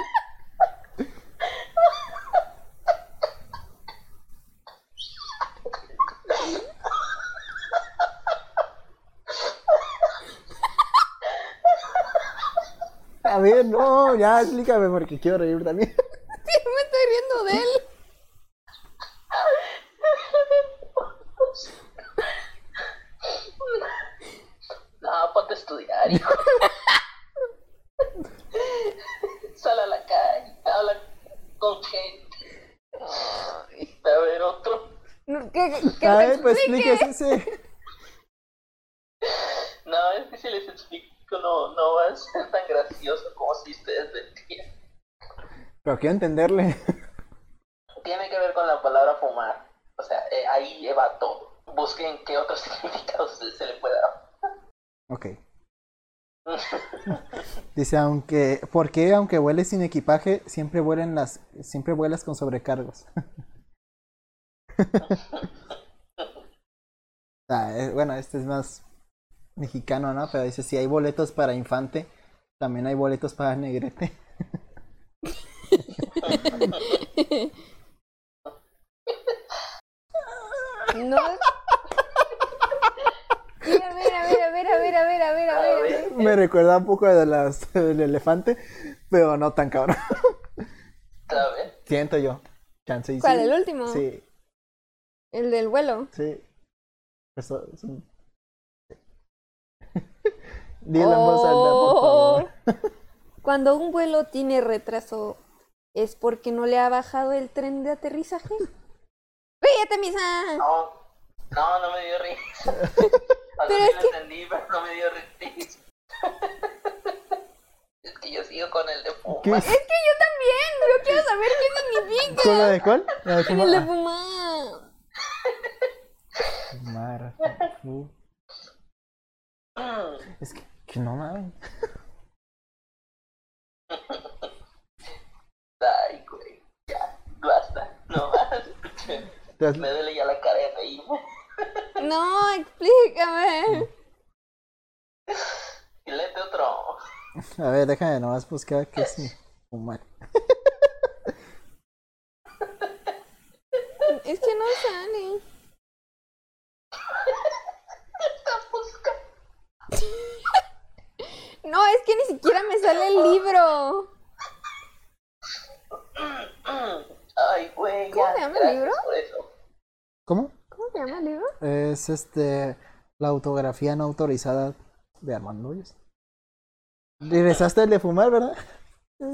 A ver, no, ya explícame porque quiero reír también. Sí, me estoy riendo de él. No, ponte a estudiar, hijo. Sal a la calle, habla con gente. A ver, otro. ¿Qué, qué, qué A ver, pues explique? explíquese ese. No, es que si les explico no, no va a ser tan gracioso como si ustedes lo entiendan. Pero quiero entenderle. Tiene que ver con la palabra fumar. O sea, eh, ahí va todo. Busquen qué otros significados se, se le puede dar. Ok. Dice, aunque, ¿por qué aunque vueles sin equipaje, siempre vuelan las, siempre vuelas con sobrecargos? Ah, eh, bueno, este es más mexicano, ¿no? Pero dice, si hay boletos para infante, también hay boletos para negrete. No. Mira, mira, mira, mira, mira, mira, mira, Me recuerda un poco de las del elefante, pero no tan cabrón. ¿sabes? Siento yo. Chance y ¿Cuál, sí. el último? Sí, El del vuelo. sí. Eso es un... Dilo en voz alta, por favor. Oh. Cuando un vuelo tiene retraso, ¿es porque no le ha bajado el tren de aterrizaje? ¡Ríete, misa! No, no, no me dio risa. O sea, Pero sí es lo que- entendí, pero no me dio risa. Es que yo sigo con el de fumar. ¿Qué? Es que yo también. Yo quiero saber qué significa. ¿Con la de cuál? La de En el de fumar. fumar. Fumar, fu- Es que, que no mames. Ay, güey. Ya, basta. No más. Te has- Me duele ya la cara de reírme. No, explícame. Y léete otro. A ver, déjame nomás buscar qué es fumar. Es que no sale. Está buscando. No, es que ni siquiera me sale el libro. Ay, güey. ¿Cómo ya, se llama el gracias libro? por eso. ¿Cómo? ¿Cómo se llama el libro? Es este la autografía no autorizada de Armando Hoyos. Regresaste el de fumar, ¿verdad?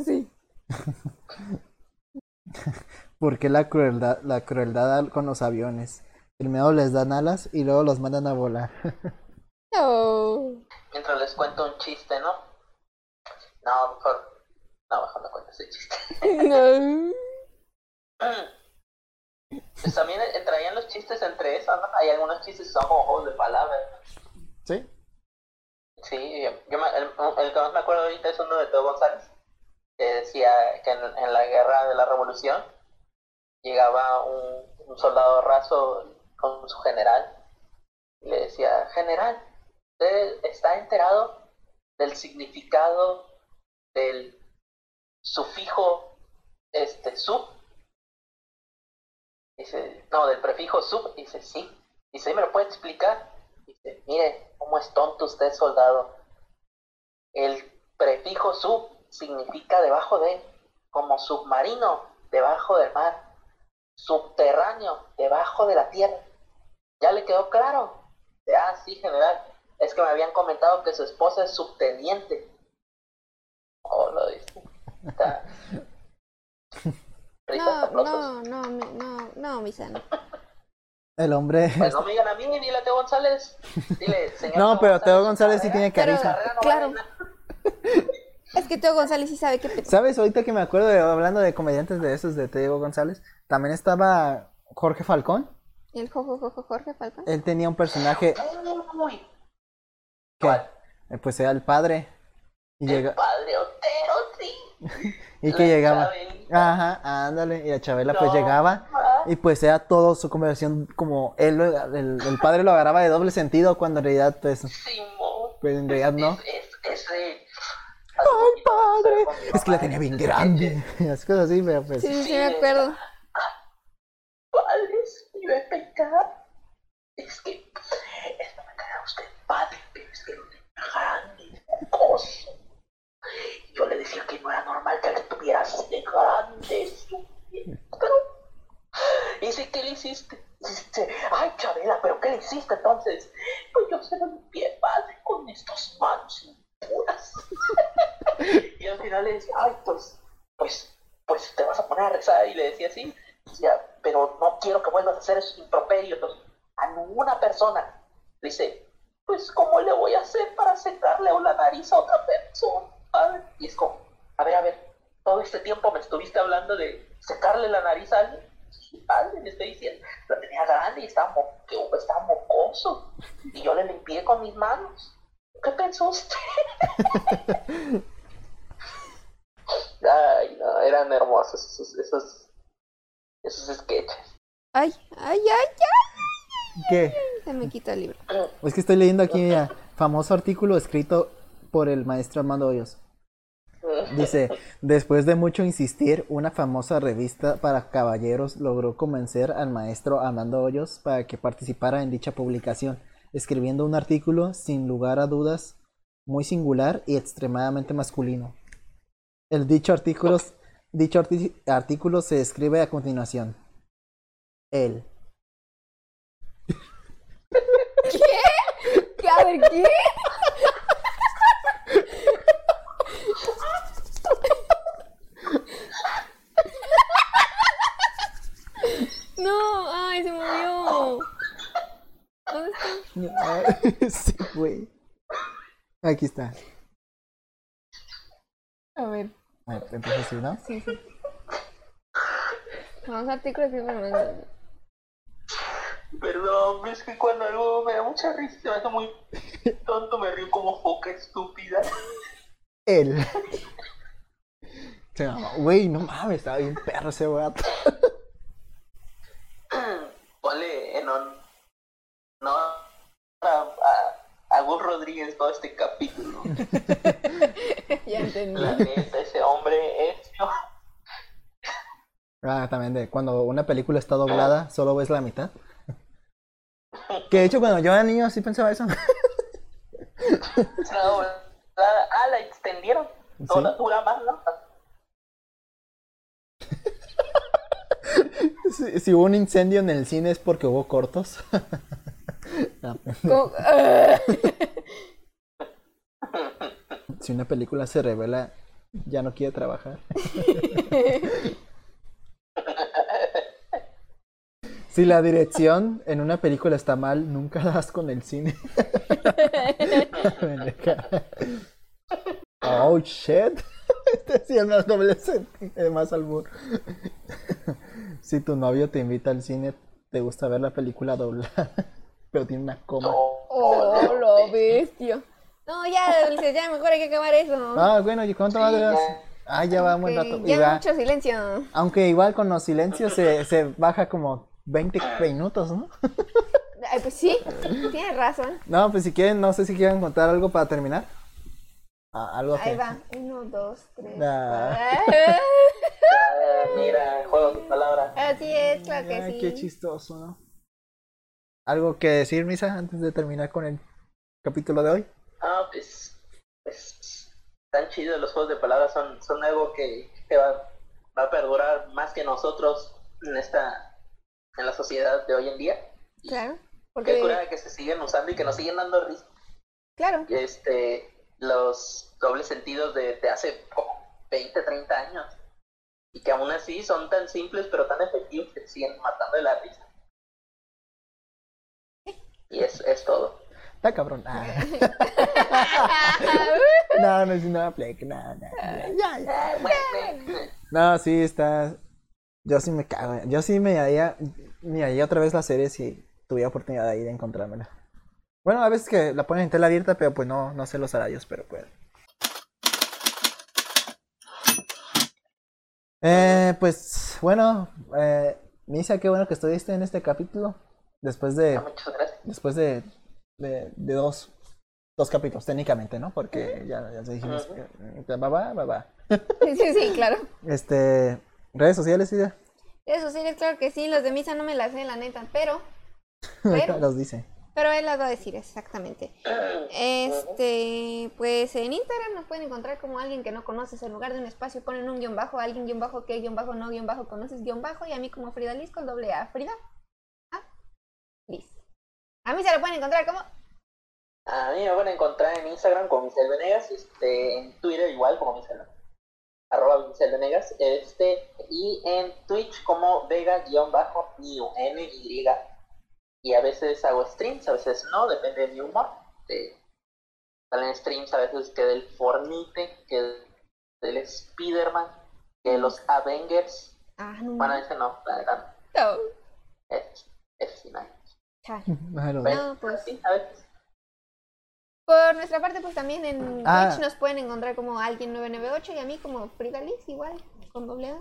Sí. ¿Por qué la crueldad, la crueldad al- con los aviones? Primero les dan alas y luego los mandan a volar. No. Mientras les cuento un chiste, ¿no? No, mejor. No, mejor no cuento ese chiste. No. Pues también entrarían los chistes entre esos, ¿no? Hay algunos chistes que son como juegos de palabras. ¿Sí? Sí, yo me- el, el que más me acuerdo ahorita es uno de Teo González, que decía que en, en la guerra de la revolución llegaba un, un soldado raso con su general y le decía, general, ¿usted está enterado del significado del sufijo este sub? Dice, no, del prefijo sub, dice, sí. Dice, ¿me lo puede explicar? Dice, mire, cómo es tonto usted, soldado. El prefijo sub significa debajo de, como submarino, debajo del mar, subterráneo, debajo de la tierra. ¿Ya le quedó claro? Ah, sí, general. Es que me habían comentado que su esposa es subteniente. Oh, lo dice. No, no, no, mi- no, no, Misa, no. El hombre... Pues no me digan a mí, dile a Teo González. Dile, señor. No, pero Teo González sí su tiene carisma. Claro. Es que Teo González sí sabe qué pe- ¿Sabes? Ahorita que me acuerdo de hablando de comediantes de esos de Diego González, también estaba Jorge Falcón. El Jorge Falcón. Él tenía un personaje Uy, que ¿Cuál? eh, pues era el padre y el llega padre Otero, sí. y que llegaba. Ajá, ándale, y la Chabela pues llegaba y pues era todo su conversación como él lo- el, el padre lo agarraba de doble sentido cuando en realidad pues, Simón. pues en realidad no. Es, es, ese. ¡Ay, padre! Es que la tenía bien grande. Las cosas así, pero pues. Sí, sí, sí, me acuerdo. Me iba a pecar. Es que. Es no me caerá usted padre, pero es que lo tenía grande, mocoso. Yo le decía que no era normal que le tuviera así de grande, estúpido. Pero. Dice, ¿qué le hiciste? Dice, ay, Chabela, ¿pero qué le hiciste entonces? Pues yo se lo limpié, padre, con estas manos impuras. y al final le decía, ay, pues, pues, pues te vas a poner a rezar. Y le decía así, decía, pero no quiero que vuelvas a hacer esos improperios a ninguna persona. Dice, pues, ¿cómo le voy a hacer para secarle la nariz a otra persona? Padre?". Y es como, a ver, a ver, todo este tiempo me estuviste hablando de secarle la nariz a alguien. Sí, padre, le estoy diciendo, la tenía grande y estaba, mo- que estaba mocoso. Y yo le limpié con mis manos. ¿Qué pensó usted? Ay, no, eran hermosos esos, esos, esos sketches. Ay, ay, ay, ay. ¿Qué? Se me quita el libro. Es que estoy leyendo aquí, mira, famoso artículo escrito por el maestro Armando Hoyos. Dice, después de mucho insistir, una famosa revista para caballeros logró convencer al maestro Armando Hoyos para que participara en dicha publicación, escribiendo un artículo sin lugar a dudas muy singular y extremadamente masculino. El dicho artículo, dicho artículo se escribe a continuación. Él. ¿Qué? A ver, ¿qué? No, ay, se movió. ¿Dónde está? sí, güey. Aquí está. A ver, A ver, entonces sí, ¿no? sí, sí. Vamos a artículos que me Perdón, es que cuando algo me da mucha risa, se me hace muy tonto, me río como foca estúpida. Él. Se llama- Güey, no mames, estaba bien perro ese vato. Ponle en on... No, a, a, a Gus Rodríguez todo este capítulo. Ya entendí. La neta, ese hombre es... Ah, también de cuando una película está doblada, solo ves la mitad. Que de hecho cuando yo era niño sí pensaba eso. Doblada. Ah, la extendieron. Toda dura más, ¿no? si, si hubo un incendio en el cine es porque hubo cortos. Si una película se revela, ya no quiere trabajar. Si la dirección en una película está mal, nunca das con el cine. oh shit. Este sí es más doble sentido, eh, más albur. Si tu novio te invita al cine, te gusta ver la película doblada, pero tiene una coma. Oh, lo bestia. No, ya, ya mejor hay que acabar eso. Ah, bueno, ¿y cuánto más duras? Ah, ya va un buen Ok, rato. Ya va- mucho silencio. Aunque igual con los silencios se, se baja como 20 minutos, ¿no? Ay, pues sí, tienes razón. No, pues si quieren, no sé si quieren contar algo para terminar. Ah, algo que... Ahí va. Uno, dos, tres. Ah. cuatro. Ah, mira, juego de palabras. Así es, claro que Ay, sí. qué chistoso, ¿no? ¿Algo que decir, Misa, antes de terminar con el capítulo de hoy? Ah, pues, pues, tan chidos los juegos de palabras, son, son algo que, que va, va a perdurar más que nosotros en esta, en la sociedad de hoy en día. Claro. Qué Porque, cura que se siguen usando y que nos siguen dando risa. claro. Este, los dobles sentidos de, de hace como 20, 30 años. Y que aún así son tan simples pero tan efectivos que te siguen matando de la risa. Y es, es todo. Está cabrón. Ah. no, no es una play, no, no, ya, ya. No, sí, está. Yo sí me cago. Yo sí me haría. Me haría otra vez la serie si tuviera oportunidad de ir a encontrármela. Bueno, a veces que la ponen en tela abierta, pero pues no, no sé los horarios, pero pues. Eh, pues bueno, eh, Misa, qué bueno que estuviste en este capítulo. Después de. Muchas gracias. Después de, de, de dos, dos capítulos, técnicamente, ¿no? Porque ya, ya dijimos que. Va, va, va, va. Sí, sí, sí, claro. Este. Redes sociales, Ida. Eso sí, es claro que sí. Los de misa no me las sé, la neta. Pero, Pero- Los dice. pero él las va a decir exactamente. Este, pues en Instagram nos pueden encontrar como alguien que no conoces. En lugar de un espacio ponen un guion bajo, alguien guion bajo, que guion bajo, no guion bajo, conoces guion bajo. Y a mí como Frida Liz con doble A. Frida. A. Liz. A mí se lo pueden encontrar como. A mí me van a encontrar en Instagram como Michel Venegas, este, en Twitter igual como Michel, arroba Michel Venegas, este, y en Twitch como Vega-New, N-Y. Y a veces hago streams, a veces no, depende de mi humor. De, salen streams a veces que del Fornite, que del Spider-Man, que de los Avengers. Ah, no. Bueno, ese no, la verdad, no. es, es final. Los- No, pues. Sí, a veces. Por nuestra parte, pues también en Ah. Twitch nos pueden encontrar como alguien 998 y a mí como Frida Liz, igual, con doble A.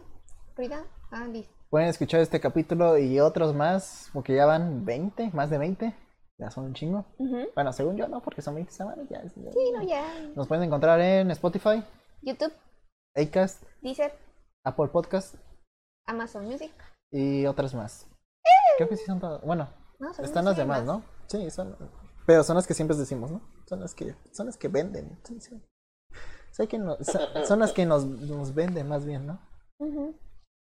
Frida A Liz. Pueden escuchar este capítulo y otros más, porque ya van 20, más de 20. Ya son un chingo. Ujú. Bueno, según yo, no, porque son 20 semanas. Ya, ya- Sí, no, ya. Nos pueden encontrar en Spotify, YouTube, Acast, Deezer, Apple Podcast Amazon Music. y otras más. Creo que sí son todas. Bueno, No, están las demás, más. ¿no? Sí, son. Pero son las que siempre decimos, ¿no? Son las que, son las que venden. Que son, son las que nos, nos venden más bien, ¿no? Ujú.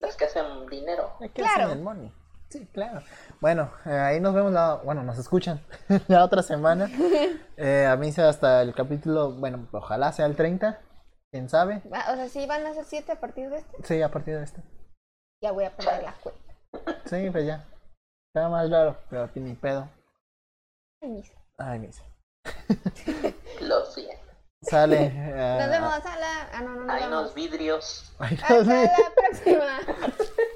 Las que hacen dinero. Hay que Claro. hacen el money. Sí, claro. Bueno, eh, ahí nos vemos la, bueno, nos escuchan la otra semana. Eh, a mí se hasta el capítulo, bueno, ojalá sea el 30, quién sabe. O sea, sí van a ser siete a partir de este. Sí, a partir de este. Ya voy a perder la cuenta. Sí, pues ya. Está más raro, pero aquí ni pedo. Ay, mis. Ay, mis. Lo siento. Sale. eh, Nos vemos a la. Ah, no, no, no. Hay unos vidrios. Hasta la próxima.